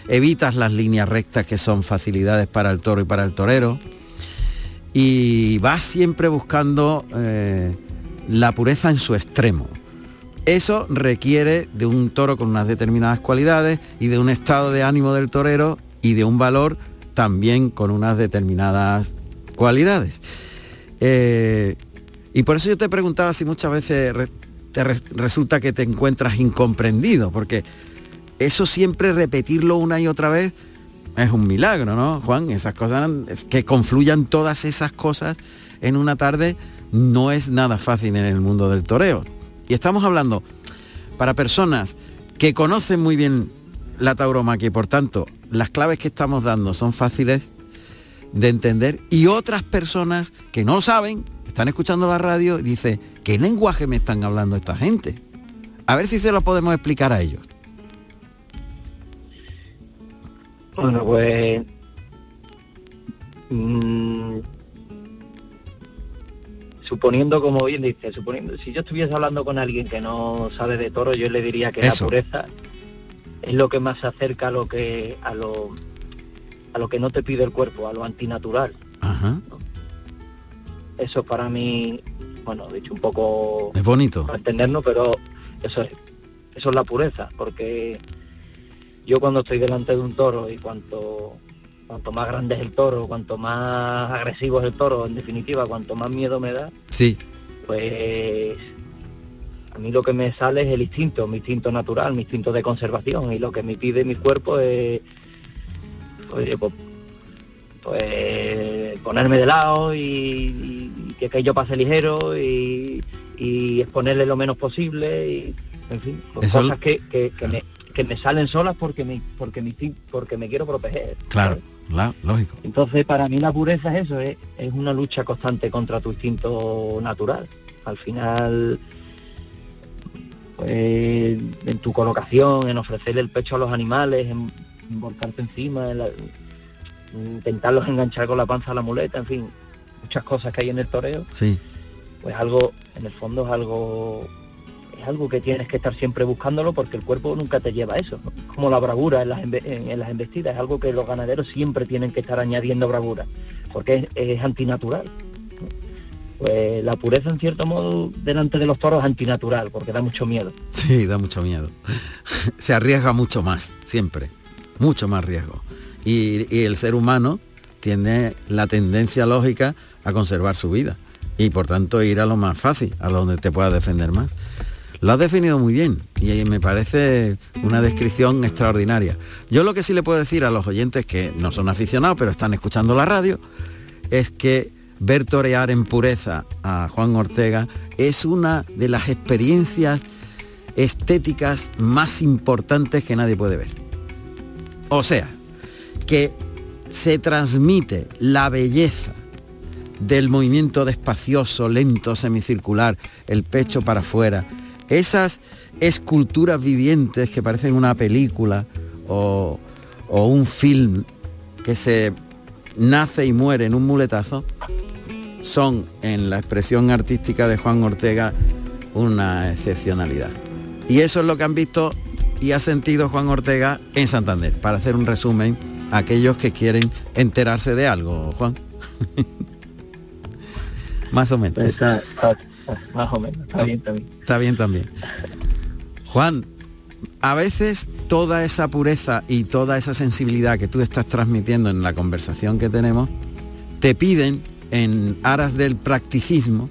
evitas las líneas rectas que son facilidades para el toro y para el torero, y vas siempre buscando eh, la pureza en su extremo. Eso requiere de un toro con unas determinadas cualidades y de un estado de ánimo del torero y de un valor también con unas determinadas cualidades. Eh, y por eso yo te preguntaba si muchas veces te re- resulta que te encuentras incomprendido, porque eso siempre repetirlo una y otra vez es un milagro, ¿no, Juan? Esas cosas, que confluyan todas esas cosas en una tarde no es nada fácil en el mundo del toreo. Y estamos hablando para personas que conocen muy bien la tauromaquia y por tanto las claves que estamos dando son fáciles de entender y otras personas que no saben, están escuchando la radio y dicen, ¿qué lenguaje me están hablando esta gente? A ver si se lo podemos explicar a ellos. Bueno, pues... mm, suponiendo, como bien dice, suponiendo, si yo estuviese hablando con alguien que no sabe de toro, yo le diría que Eso. la pureza es lo que más se acerca a lo que a lo a lo que no te pide el cuerpo, a lo antinatural. Ajá. Eso para mí, bueno, dicho un poco Es bonito. para entendernos, pero eso es, eso es la pureza, porque yo cuando estoy delante de un toro y cuanto cuanto más grande es el toro, cuanto más agresivo es el toro, en definitiva, cuanto más miedo me da, Sí, pues a mí lo que me sale es el instinto, mi instinto natural, mi instinto de conservación y lo que me pide mi cuerpo es oye, pues, pues, ponerme de lado y, y que aquello pase ligero y, y exponerle lo menos posible y en fin, pues cosas que, que- que me, que me salen solas porque me, porque me, porque me quiero proteger. claro, la- lógico. Entonces, para mí la pureza es eso, es, es una lucha constante contra tu instinto natural. Al final, pues, en tu colocación, en ofrecerle el pecho a los animales, en, en volcarte encima, en la- intentarlos enganchar con la panza a la muleta, en fin, muchas cosas que hay en el toreo, Sí, pues algo, en el fondo es algo es algo que tienes que estar siempre buscándolo porque el cuerpo nunca te lleva a eso. ¿no? Como la bravura en las, en, las embestidas, es algo que los ganaderos siempre tienen que estar añadiendo bravura, porque es, antinatural. Pues la pureza en cierto modo delante de los toros es antinatural, porque da mucho miedo. sí, da mucho miedo. [laughs] Se arriesga mucho más, siempre. Mucho más riesgo. Y, y el ser humano tiene la tendencia lógica a conservar su vida. Y por tanto ir a lo más fácil, a donde te puedas defender más. Lo has definido muy bien y me parece una descripción extraordinaria. Yo lo que sí le puedo decir a los oyentes que no son aficionados pero están escuchando la radio es que ver torear en pureza a Juan Ortega es una de las experiencias estéticas más importantes que nadie puede ver. O sea, que se transmite la belleza del movimiento despacioso, lento, semicircular, el pecho para afuera, esas esculturas vivientes que parecen una película o, un film que se nace y muere en un muletazo, son en la expresión artística de Juan Ortega una excepcionalidad. Y eso es lo que han visto y ha sentido Juan Ortega en Santander, para hacer un resumen a aquellos que quieren enterarse de algo, Juan. [laughs] Más o menos. Más o menos, está bien también. Está bien también. Juan, a veces toda esa pureza y toda esa sensibilidad que tú estás transmitiendo en la conversación que tenemos, te piden en aras del practicismo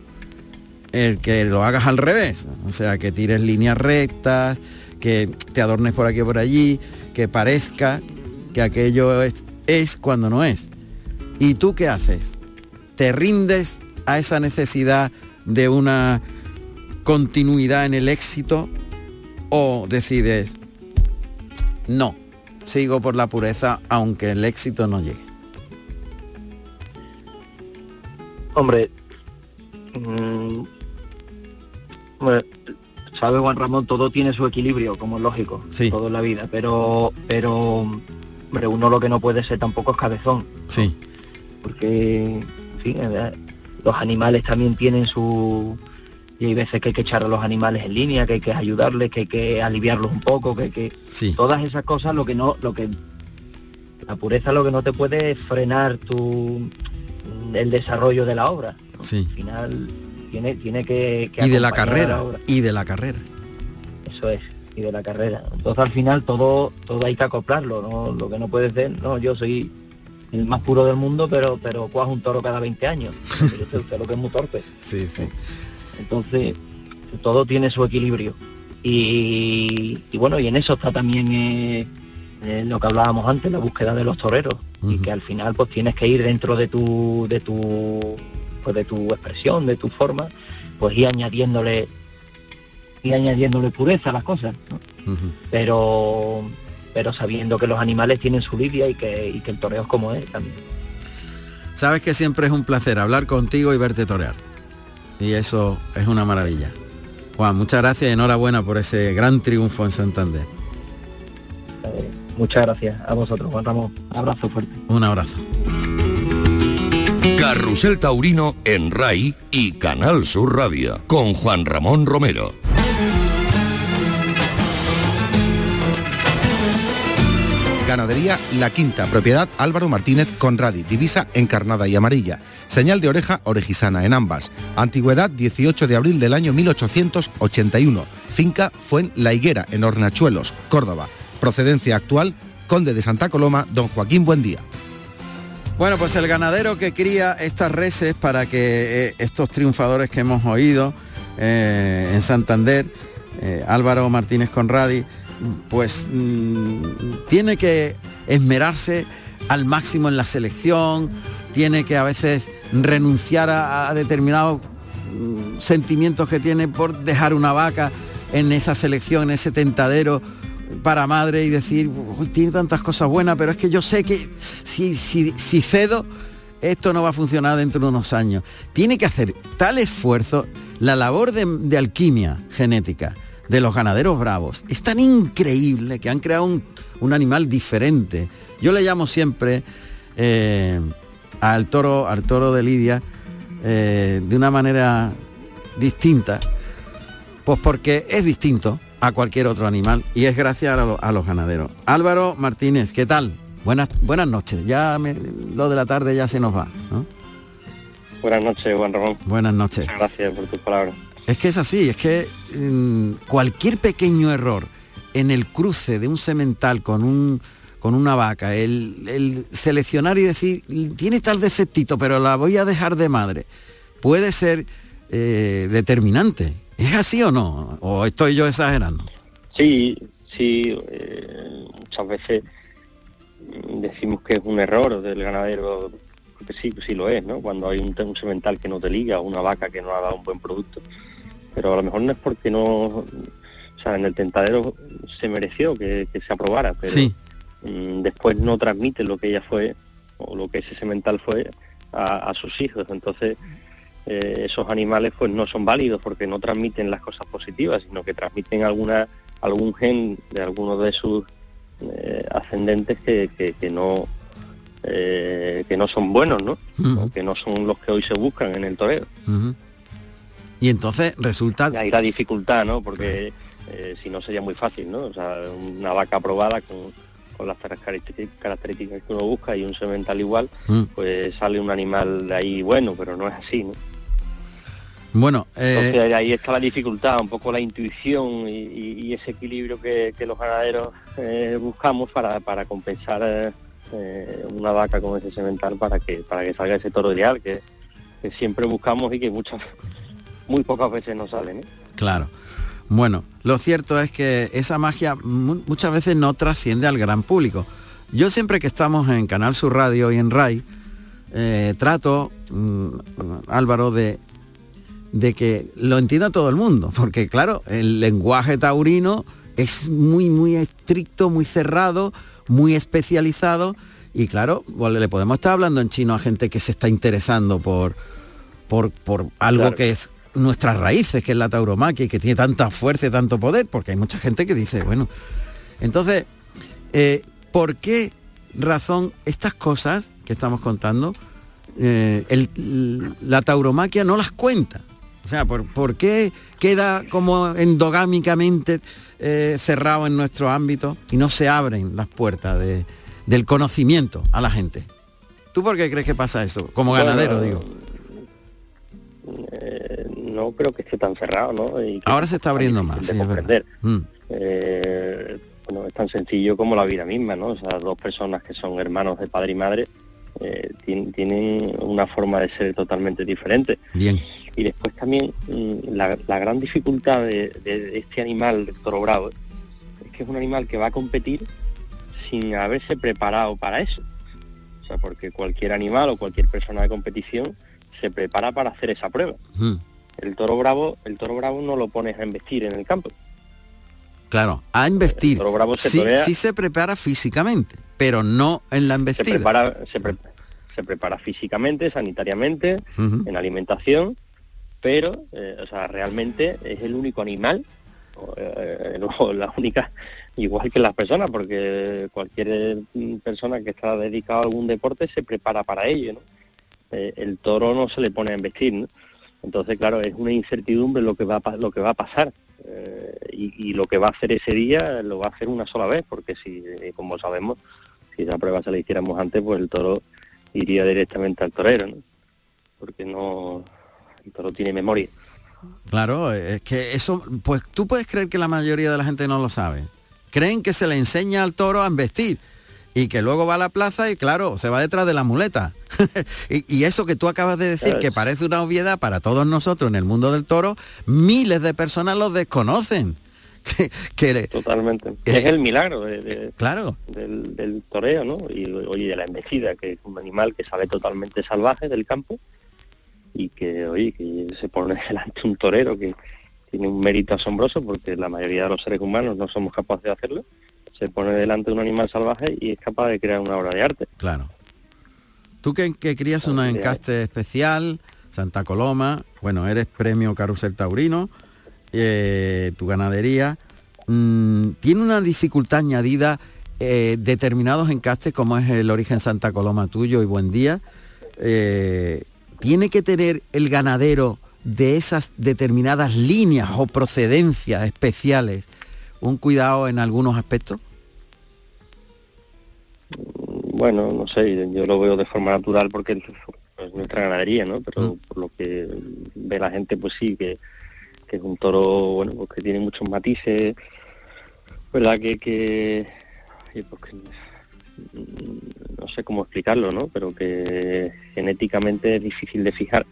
el que lo hagas al revés. O sea, que tires líneas rectas, que te adornes por aquí o por allí, que parezca que aquello es, es cuando no es. ¿Y tú qué haces? ¿Te rindes a esa necesidad de una continuidad en el éxito o decides, no, sigo por la pureza aunque el éxito no llegue? Hombre, mm, bueno, sabe Juan Ramón, todo tiene su equilibrio, como es lógico, todo en la vida, pero, pero, hombre, uno lo que no puede ser tampoco es cabezón. Sí. Porque, en fin, eh, los animales también tienen su... Y hay veces que hay que echar a los animales en línea, que hay que ayudarles, que hay que aliviarlos un poco, que hay que... Todas esas cosas lo que no... Lo que, la pureza lo que no te puede frenar tu el desarrollo de la obra. Sí. Al final tiene, tiene que, y de la carrera y de la carrera eso es y de la carrera entonces al final todo todo hay que acoplarlo ¿no? lo que no puede ser no yo soy el más puro del mundo pero pero cuajo un toro cada 20 años. Usted lo que es muy torpe. [laughs] Sí sí. Entonces todo tiene su equilibrio. Y, bueno y en eso está también eh, eh, lo que hablábamos antes la búsqueda de los toreros. Y que al final pues tienes que ir dentro de tu de tu pues, de tu expresión, de tu forma, pues ir añadiéndole y añadiéndole pureza a las cosas, pero pero sabiendo que los animales tienen su lidia y que, que el toreo es como es también. Sabes que siempre es un placer hablar contigo y verte torear. Y eso es una maravilla. Juan, muchas gracias y enhorabuena por ese gran triunfo en Santander. Eh, muchas gracias a vosotros, Juan Ramón. Abrazo fuerte. Un abrazo. Carrusel Taurino en RAI y Canal Sur Radio con Juan Ramón Romero. Ganadería La Quinta, propiedad Álvaro Martínez Conradi, divisa encarnada y amarilla, señal de oreja orejisana en ambas, antigüedad 18 de abril del año 1881, finca fue en La Higuera, en Hornachuelos, Córdoba, procedencia actual, Conde de Santa Coloma, don Joaquín Buendía. Bueno, pues el ganadero que cría estas reses para que eh, estos triunfadores que hemos oído eh, en Santander, eh, Álvaro Martínez Conradi, pues mm, tiene que esmerarse al máximo en la selección, tiene que a veces renunciar a, determinados mm, sentimientos que tiene por dejar una vaca en esa selección, en ese tentadero para madre y decir, tiene tantas cosas buenas, pero es que yo sé que si, si, cedo, esto no va a funcionar dentro de unos años. Tiene que hacer tal esfuerzo, la labor de, alquimia genética de los ganaderos bravos es tan increíble que han creado un, animal diferente. Yo le llamo siempre eh, al toro, al toro de Lidia, eh, de una manera distinta, pues porque es distinto, a cualquier otro animal y es gracias a, los ganaderos. Álvaro Martínez, ¿qué tal? Buenas, buenas noches. Ya lo de la tarde ya se nos va. Buenas noches, Juan Ramón. Buenas noches. Gracias por tus palabras. Es que es así, es que mm, cualquier pequeño error en el cruce de un semental con un con una vaca, el, seleccionar y decir, tiene tal defectito, pero la voy a dejar de madre, puede ser eh, determinante. ¿Es así o no? ¿O estoy yo exagerando? Sí, sí, eh, muchas veces decimos que es un error del ganadero, porque sí, sí lo es, ¿no? Cuando hay un, un semental que no te liga, una vaca que no ha dado un buen producto. Pero a lo mejor no es porque no, o sea, en el tentadero se mereció que, se aprobara, pero mm, después no transmite lo que ella fue o lo que ese semental fue a, a sus hijos. Entonces, eh, esos animales pues no son válidos porque no transmiten las cosas positivas, sino que transmiten alguna algún gen de algunos de sus eh, ascendentes que, que, no eh, que no son buenos, ¿no? que no son los que hoy se buscan en el torero. Y entonces resulta... Ahí la dificultad, ¿no? Porque si no sería muy fácil, ¿no? O sea, una vaca aprobada con, con las características que uno busca y un semental igual, mm. pues sale un animal de ahí bueno, pero no es así, ¿no? Bueno, eh... ahí está la dificultad, un poco la intuición y, ese equilibrio que, los ganaderos eh, buscamos para, compensar eh, una vaca con ese semental para que para que salga ese toro ideal que, siempre buscamos y que muchas muy pocas veces no salen. ¿eh? Claro. Bueno, lo cierto es que esa magia muchas veces no trasciende al gran público. Yo siempre que estamos en Canal Sur Radio y en RAI, trato, mm, Álvaro, de de que lo entienda todo el mundo, porque claro, el lenguaje taurino es muy, muy estricto, muy cerrado, muy especializado, y claro, le podemos estar hablando en chino a gente que se está interesando por, por, por algo que es nuestras raíces, que es la tauromaquia y que tiene tanta fuerza y tanto poder, porque hay mucha gente que dice, bueno, entonces, eh, ¿por qué razón estas cosas que estamos contando, eh, el- la tauromaquia no las cuenta? O sea, ¿por, por qué queda como endogámicamente eh, cerrado en nuestro ámbito y no se abren las puertas de- del conocimiento a la gente? ¿Tú por qué crees que pasa eso? Como Bueno, ganadero, digo. eh, no creo que esté tan cerrado, ¿no? Y Ahora se está abriendo más, sí, es comprender. Mm. Eh, bueno, es tan sencillo como la vida misma, ¿no? O sea, dos personas que son hermanos de padre y madre eh, tien- tienen una forma de ser totalmente diferente. Bien. Y después también mm, la, la gran dificultad de, de este animal, del toro bravo, es que es un animal que va a competir sin haberse preparado para eso. O sea, porque cualquier animal o cualquier persona de competición se prepara para hacer esa prueba. Mm. El toro bravo, el toro bravo no lo pones a embestir en el campo. Claro, a investir. toro bravo se sí, torea- sí se prepara físicamente, pero no en la Se embestida. prepara, se, pre- se prepara físicamente, sanitariamente, en alimentación, pero, eh, o sea, realmente es el único animal, o, eh, [laughs] la única, igual que las personas, porque cualquier mm, persona que está dedicada a algún deporte se prepara para ello, ¿no? Eh, el toro no se le pone a investir, ¿no? Entonces, claro, es una incertidumbre lo que va a, lo que va a pasar. eh, y, y lo que va a hacer ese día lo va a hacer una sola vez, porque si, eh, como sabemos, si esa prueba se la hiciéramos antes, pues el toro iría directamente al torero, ¿no? Porque no, el toro tiene memoria. Claro, es que eso, pues tú puedes creer que la mayoría de la gente no lo sabe. Creen que se le enseña al toro a embestir y que luego va a la plaza y claro, se va detrás de la muleta. [laughs] y, y eso que tú acabas de decir, que parece una obviedad para todos nosotros en el mundo del toro, miles de personas lo desconocen. [laughs] Que, que- Totalmente. Eh, es el milagro de- de- claro, del, del toreo, ¿no? Y oye, de la embestida, que es un animal que sale totalmente salvaje del campo y que, oye, que se pone [laughs] delante un torero que tiene un mérito asombroso porque la mayoría de los seres humanos no somos capaces de hacerlo. Se pone delante de un animal salvaje y es capaz de crear una obra de arte. claro. Tú que, que crías una encaste especial, Santa Coloma, bueno, eres premio Carrusel Taurino, eh, tu ganadería, mm, tiene una dificultad añadida eh, determinados encastes, como es el origen Santa Coloma tuyo y Buen Día, eh, tiene que tener el ganadero de esas determinadas líneas o procedencias especiales un cuidado en algunos aspectos. Bueno, no sé, yo lo veo de forma natural porque es es nuestra ganadería, ¿no? Pero por lo que ve la gente, pues sí, que, que es un toro, bueno, pues que tiene muchos matices, ¿verdad? Que, que, pues que, mm, no sé cómo explicarlo, ¿no? Pero que genéticamente es difícil de fijar.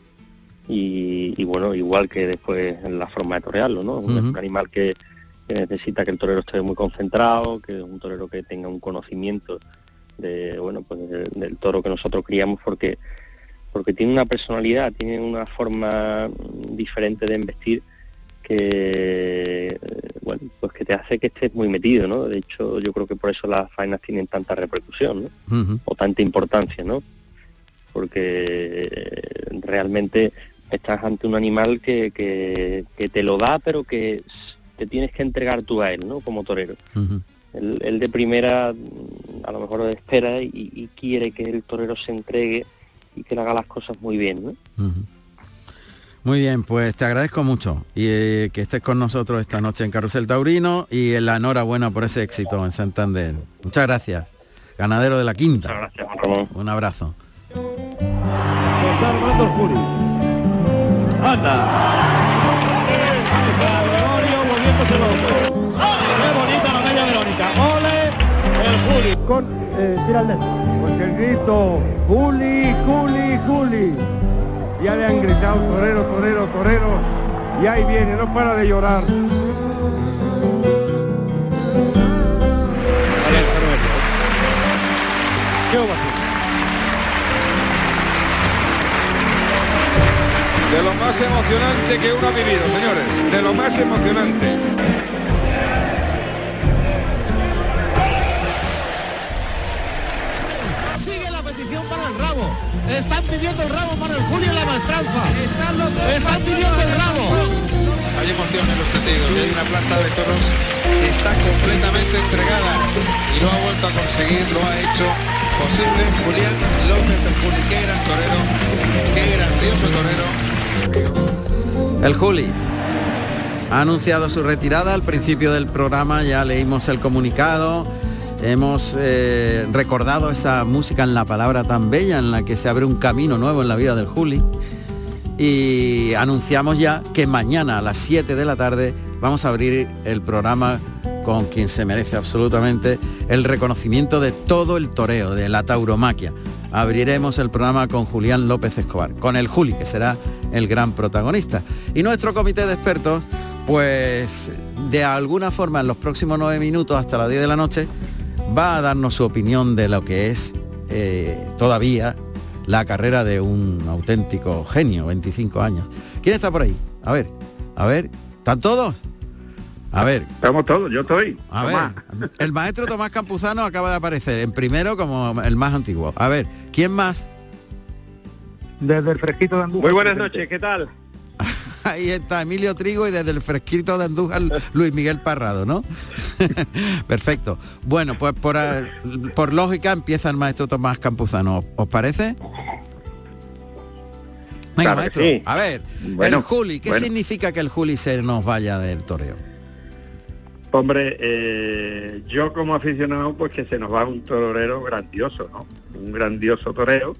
Y, y bueno, igual que después en la forma de torearlo, ¿no? Ujú. un animal que, que necesita que el torero esté muy concentrado, que es un torero que tenga un conocimiento de bueno pues de- del toro que nosotros criamos porque porque tiene una personalidad, tiene una forma diferente de investir que eh, bueno pues que te hace que estés muy metido, ¿no? De hecho yo creo que por eso las faenas tienen tanta repercusión, ¿no? O tanta importancia, ¿no? Porque realmente estás ante un animal que, que, que te lo da, pero que te tienes que entregar tú a él, ¿no? Como torero. Él, él de primera a lo mejor espera y, y quiere que el torero se entregue y que le haga las cosas muy bien, ¿no? Ujú. Muy bien, pues te agradezco mucho y eh, que estés con nosotros esta noche en Carrusel Taurino y en la enhorabuena por ese éxito en Santander. Muchas gracias. Ganadero de la quinta. gracias, Ramón. Un abrazo. Está armando el Juli. Anda. Gregorio volviéndose loco. Qué bonita la bella Verónica. Ole el Juli. Con eh, tira al dedo. Porque el grito Juli, Juli, Juli. Ya le han gritado torero, torero, torero. Y ahí viene, no para de llorar. ¿Qué ovación? De lo más emocionante que uno ha vivido, señores. De lo más emocionante. Sigue la petición para el rabo. Están pidiendo el rabo para el Julio en la maestranza. Están pidiendo el rabo. Hay emoción en los testigos y hay una plaza de toros que está completamente entregada y lo ha vuelto a conseguir, lo ha hecho posible Julián López del Juli. Qué gran torero, qué grandioso torero. El Juli ha anunciado su retirada. Al principio del programa, ya leímos el comunicado, hemos eh, recordado esa música en la palabra tan bella en la que se abre un camino nuevo en la vida del Juli. Y anunciamos ya que mañana a las 7 de la tarde vamos a abrir el programa con quien se merece absolutamente el reconocimiento de todo el toreo, de la tauromaquia. Abriremos el programa con Julián López Escobar, con el Juli, que será el gran protagonista. Y nuestro comité de expertos, pues de alguna forma en los próximos nueve minutos hasta las 10 de la noche, va a darnos su opinión de lo que es eh, todavía la carrera de un auténtico genio, 25 años. ¿Quién está por ahí? A ver, a ver, ¿están todos? A ver. Estamos todos, yo estoy. A ver, el maestro Tomás Campuzano acaba de aparecer en primero como el más antiguo. A ver, ¿quién más? Desde el fresquito de Andújar. Muy buenas noches, ¿qué tal? [laughs] Ahí está Emilio Trigo y desde el fresquito de Andújar Luis Miguel Parrado, ¿no? [laughs] Perfecto. Bueno, pues por, por lógica empieza el maestro Tomás Campuzano. ¿Os parece? Venga, Claro maestro, sí. a ver, Bueno, el Juli, ¿qué bueno. significa que el Juli se nos vaya del toreo? Hombre, eh, yo como aficionado, pues que se nos va un torero grandioso, ¿no? Un grandioso torero,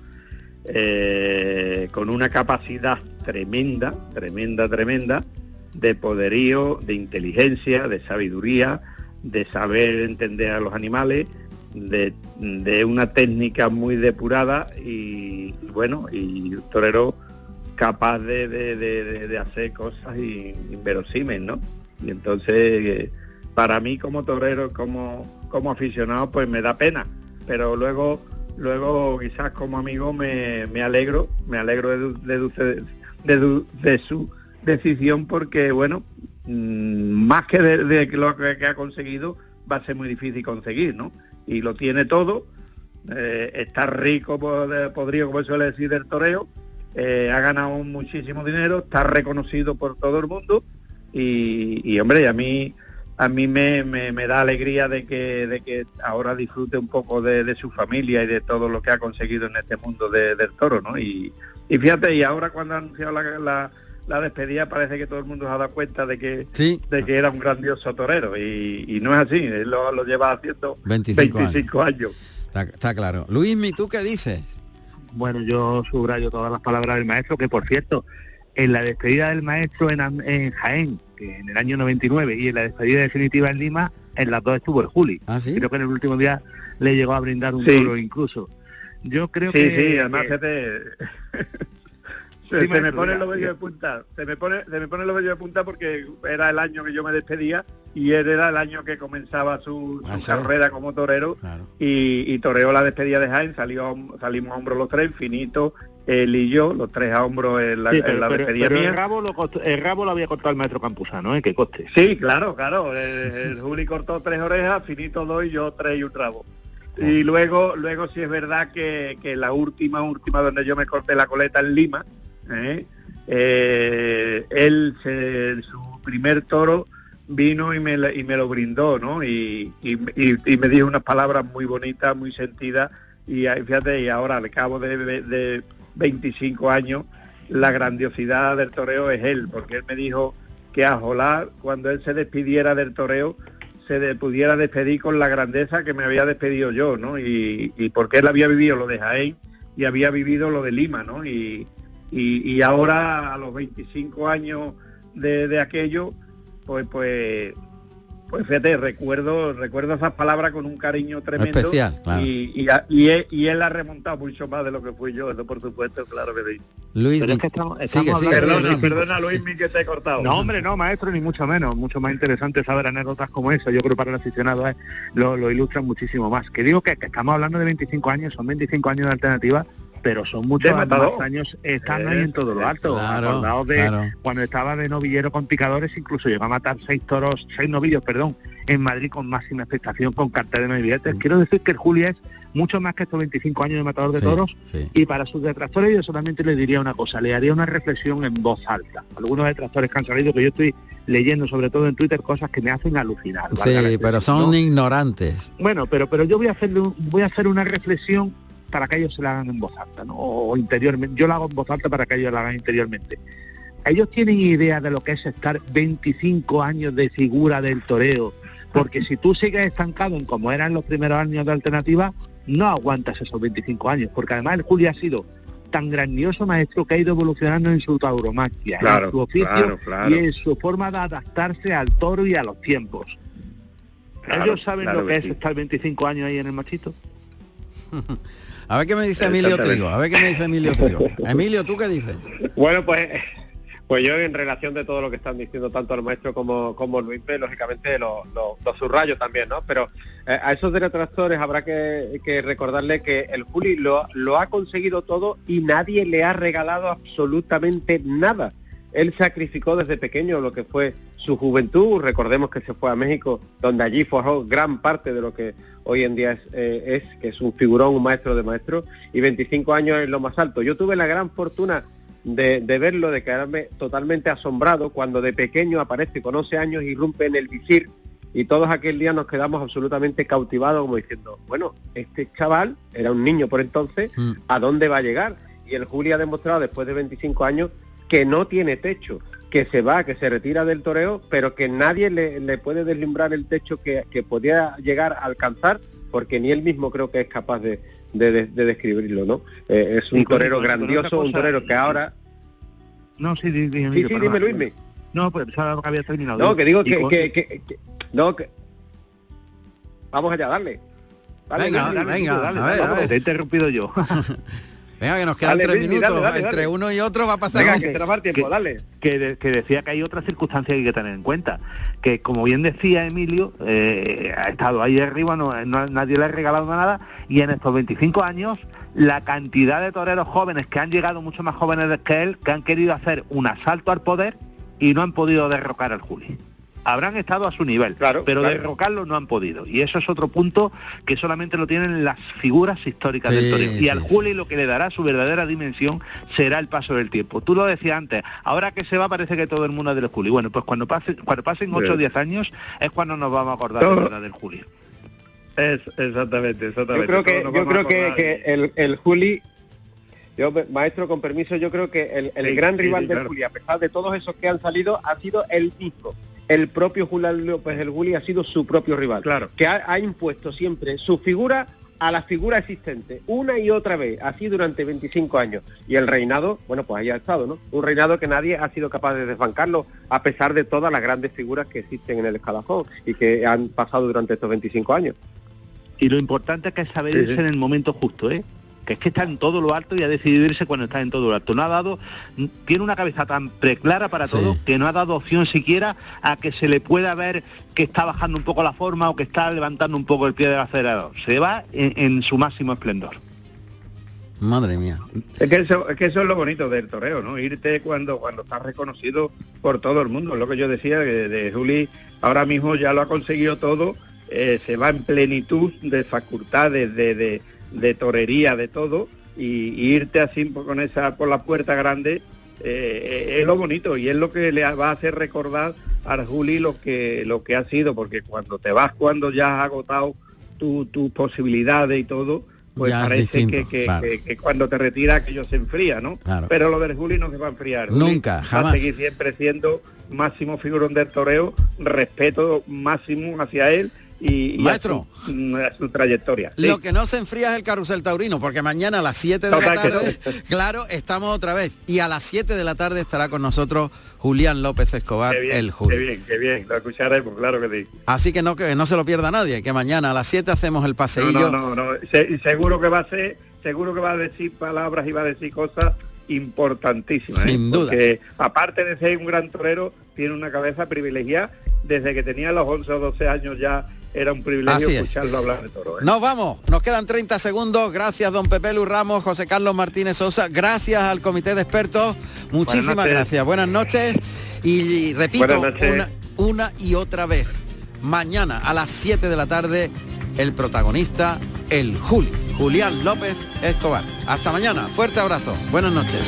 eh, con una capacidad tremenda, tremenda, tremenda, de poderío, de inteligencia, de sabiduría, de saber entender a los animales, de, una técnica muy depurada y, bueno, y torero capaz de, hacer cosas in- inverosímiles, ¿no? Y entonces, eh, para mí como torero, como, como aficionado, pues me da pena, pero luego, luego quizás como amigo me, me alegro, me alegro de, de, su decisión porque, bueno, mm, más que de, lo que, ha conseguido, va a ser muy difícil conseguir, ¿no? Y lo tiene todo, eh, está rico, pod- podrido, como suele decir, del toreo, eh, ha ganado muchísimo dinero, está reconocido por todo el mundo y, y, hombre, a mí a mí me, me- me da alegría de que, de que ahora disfrute un poco de, de su familia y de todo lo que ha conseguido en este mundo de- del toro, ¿no? Y, y fíjate, y ahora cuando ha anunciado la, la- la despedida parece que todo el mundo se ha dado cuenta de que, de que era un grandioso torero y, y no es así, él lo, lo lleva haciendo 25 años. 25 años. Está, está claro. Luis, ¿y tú qué dices? Bueno, yo subrayo todas las palabras del maestro, que por cierto, en la despedida del maestro en, Jaén, que en el año 99, y en la despedida definitiva en Lima, en las dos estuvo el Juli. Creo que en el último día le llegó a brindar un Sí. toro incluso. Yo creo sí, que... sí, además que- te... [laughs] Sí, se, se me pone los vellos de punta, se me pone, se me pone los vellos de punta porque era el año que yo me despedía y él era el año que comenzaba su, carrera como torero y, y toreó la despedida de Jaén, salió, salimos a hombros los tres, Finito, él y yo, los tres a hombros en la, Sí, en pero, la pero- despedida pero mía. el, rabo lo costó- el rabo lo había cortado el maestro Campuzano, ¿eh? que coste. Sí, claro, claro. El, el Juli cortó tres orejas, Finito dos y yo tres y un rabo. Y luego, luego sí es verdad que, que la última, última donde yo me corté la coleta en Lima, ¿eh? Eh, él, se- su primer toro vino y me, y me lo brindó, ¿no? Y, y- y- me dijo unas palabras muy bonitas, muy sentidas. Y fíjate, y ahora al cabo de, de- de 25 años, la grandiosidad del toreo es él, porque él me dijo que a Jolar, cuando él se despidiera del toreo, se pudiera despedir con la grandeza que me había despedido yo, ¿no? Y, y porque él había vivido lo de Jaén y había vivido lo de Lima, ¿no? Y, y, y ahora a los 25 años de, de aquello, pues pues pues fíjate, recuerdo recuerdo esas palabras con un cariño tremendo Especial, claro. y, y, a- y él, y él ha remontado mucho más de lo que fui yo, eso por supuesto, claro que sí. Luis, Pero es que estamos- sigue, estamos sigue, sigue, Perdona, Luis. perdona Luis, que te he cortado. No, hombre, no, maestro, ni mucho menos. Mucho más interesante saber anécdotas como esa. Yo creo que para el aficionado eh, lo, lo ilustran muchísimo más. Que digo que, que estamos hablando de 25 años, son 25 años de alternativa pero son muchos más años, están ahí en todo lo alto. Claro, Acordaos de claro. cuando estaba de novillero con picadores, incluso llegó a matar seis toros, seis novillos, perdón, en Madrid con máxima expectación, con cartel de novillates. Quiero decir que el Juli es mucho más que estos 25 años de matador de Sí, toros sí. y para sus detractores yo solamente les diría una cosa, le haría una reflexión en voz alta. Algunos detractores que han salido, que yo estoy leyendo sobre todo en Twitter cosas que me hacen alucinar. Sí, pero son ¿no? ignorantes. Bueno, pero pero yo voy a hacerle un- voy a hacer una reflexión para que ellos se la hagan en voz alta, ¿no? O interiormente. Yo la hago en voz alta para que ellos la hagan interiormente. Ellos tienen idea de lo que es estar 25 años de figura del toreo, porque si tú sigues estancado en como eran los primeros años de alternativa, no aguantas esos 25 años, porque además el Julio ha sido tan grandioso maestro que ha ido evolucionando en su tauromaquia, Claro, en su oficio claro, claro. y en su forma de adaptarse al toro y a los tiempos. Claro, ¿Ellos saben claro lo que que es sí. estar 25 años ahí en el machito? [laughs] A ver qué me dice Emilio. Trigo. A ver qué me dice Emilio Trigo. [laughs] Emilio, ¿tú qué dices? Bueno, pues pues yo en relación de todo lo que están diciendo tanto el maestro como, como Luis, lógicamente lo, lo, lo subrayo también, ¿no? Pero eh, a esos detractores habrá que, que recordarle que el Juli lo, lo ha conseguido todo y nadie le ha regalado absolutamente nada. Él sacrificó desde pequeño lo que fue su juventud, recordemos que se fue a México, donde allí forjó gran parte de lo que hoy en día es, eh, es que es un figurón, un maestro de maestros, y 25 años es lo más alto. Yo tuve la gran fortuna de, de verlo, de quedarme totalmente asombrado cuando de pequeño aparece con 11 años, irrumpe en el visir y todos aquel día nos quedamos absolutamente cautivados como diciendo, bueno, este chaval era un niño por entonces, ¿a dónde va a llegar? Y el Juli ha demostrado después de 25 años que no tiene techo, que se va, que se retira del toreo, pero que nadie le, le puede deslumbrar el techo que, que podía llegar a alcanzar, porque ni él mismo creo que es capaz de, de, de- de describirlo, ¿no? Eh, es un con- torero con- con grandioso, un torero que ahora... No, sí, perdona. dime, Luismi. No, pues pensaba que había terminado. No, que digo que, con- que- que- que- no, que... Vamos allá, dale. Dale, Venga, dale, venga, dale, a ver, dale, a ver. Te he interrumpido yo. [laughs] Venga, que nos quedan Dale, tres minutos. dale, dale, Entre dale. uno y otro va a pasar. Venga, que tiempo, dale. Decía que hay otra circunstancia que hay que tener en cuenta. Que como bien decía Emilio, eh, ha estado ahí arriba, no, no- nadie le ha regalado nada, y en estos 25 años la cantidad de toreros jóvenes que han llegado, mucho más jóvenes que él, que han querido hacer un asalto al poder y no han podido derrocar al Juli. Habrán estado a su nivel, pero claro. derrocarlo no han podido. Y eso es otro punto que solamente lo tienen las figuras históricas Sí, del toreo. Y al sí, Juli lo que le dará su verdadera dimensión será el paso del tiempo. Tú lo decías antes, ahora que se va parece que todo el mundo es del Juli. Bueno, pues cuando pasen, cuando pasen 8 o Sí. 10 años es cuando nos vamos a acordar Todo- de verdad del Juli. Es, exactamente, exactamente. Yo creo que, yo creo que, el, el Juli, yo maestro con permiso, yo creo que el, el Sí, gran sí, rival sí, del claro. Juli, a pesar de todos esos que han salido, ha sido el mismo. El propio Julián López el Juli ha sido su propio rival. Claro. Que ha, ha impuesto siempre su figura a la figura existente, una y otra vez, así durante 25 años. Y el reinado, bueno, pues ahí ha estado, ¿no? Un reinado que nadie ha sido capaz de desbancarlo, a pesar de todas las grandes figuras que existen en el escalafón y que han pasado durante estos 25 años. Y lo importante es que saber sí. en el momento justo, ¿eh? Que es que está en todo lo alto y ha decidido irse cuando está en todo lo alto. No ha dado, tiene una cabeza tan preclara para Sí. todo que no ha dado opción siquiera a que se le pueda ver que está bajando un poco la forma o que está levantando un poco el pie del acelerador. Se va en, en su máximo esplendor. Madre mía. Es que, eso, es que eso es lo bonito del toreo, ¿no? Irte cuando cuando estás reconocido por todo el mundo. Es lo que yo decía de, de Juli, ahora mismo ya lo ha conseguido todo, eh, se va en plenitud de facultades, de, de, de torería, de todo, y, y irte así con esa por la puerta grande eh, es lo bonito y es lo que le va a hacer recordar al Juli lo que lo que ha sido, porque cuando te vas cuando ya has agotado tu- tus posibilidades y todo, pues Ya parece distinto, que, que- claro. que- que cuando te retira aquello se enfría, ¿no? Claro. Pero lo del Juli no se va a enfriar. Juli Nunca, Va jamás. a seguir siempre siendo máximo figurón del toreo, respeto máximo hacia él y, y a Maestro. su, a su trayectoria. Sí. Lo que no se enfría es el carrusel taurino, porque mañana a las 7 de la Total tarde, [laughs] claro, estamos otra vez. Y a las 7 de la tarde estará con nosotros Julián López Escobar, Qué bien, el Juli. Qué bien, qué bien, lo escucharemos, claro que sí. Así que no, que no se lo pierda nadie, que mañana a las 7 hacemos el paseillo. no, no, no. Se- seguro que va a ser, seguro que va a decir palabras y va a decir cosas importantísimas. ¿eh? Sin duda. Porque aparte de ser un gran torero, tiene una cabeza privilegiada desde que tenía los 11 o 12 años ya era un privilegio es. escucharlo hablar de toro. ¿eh? Nos vamos, nos quedan 30 segundos. Gracias, don Pepe Lu Ramos, José Carlos Martínez Sosa. Gracias al comité de expertos. Muchísimas gracias. Buenas noches. Y repito noches. una, una y otra vez. Mañana a las 7 de la tarde, el protagonista, el Juli, Julián López Escobar. Hasta mañana. Fuerte abrazo. Buenas noches.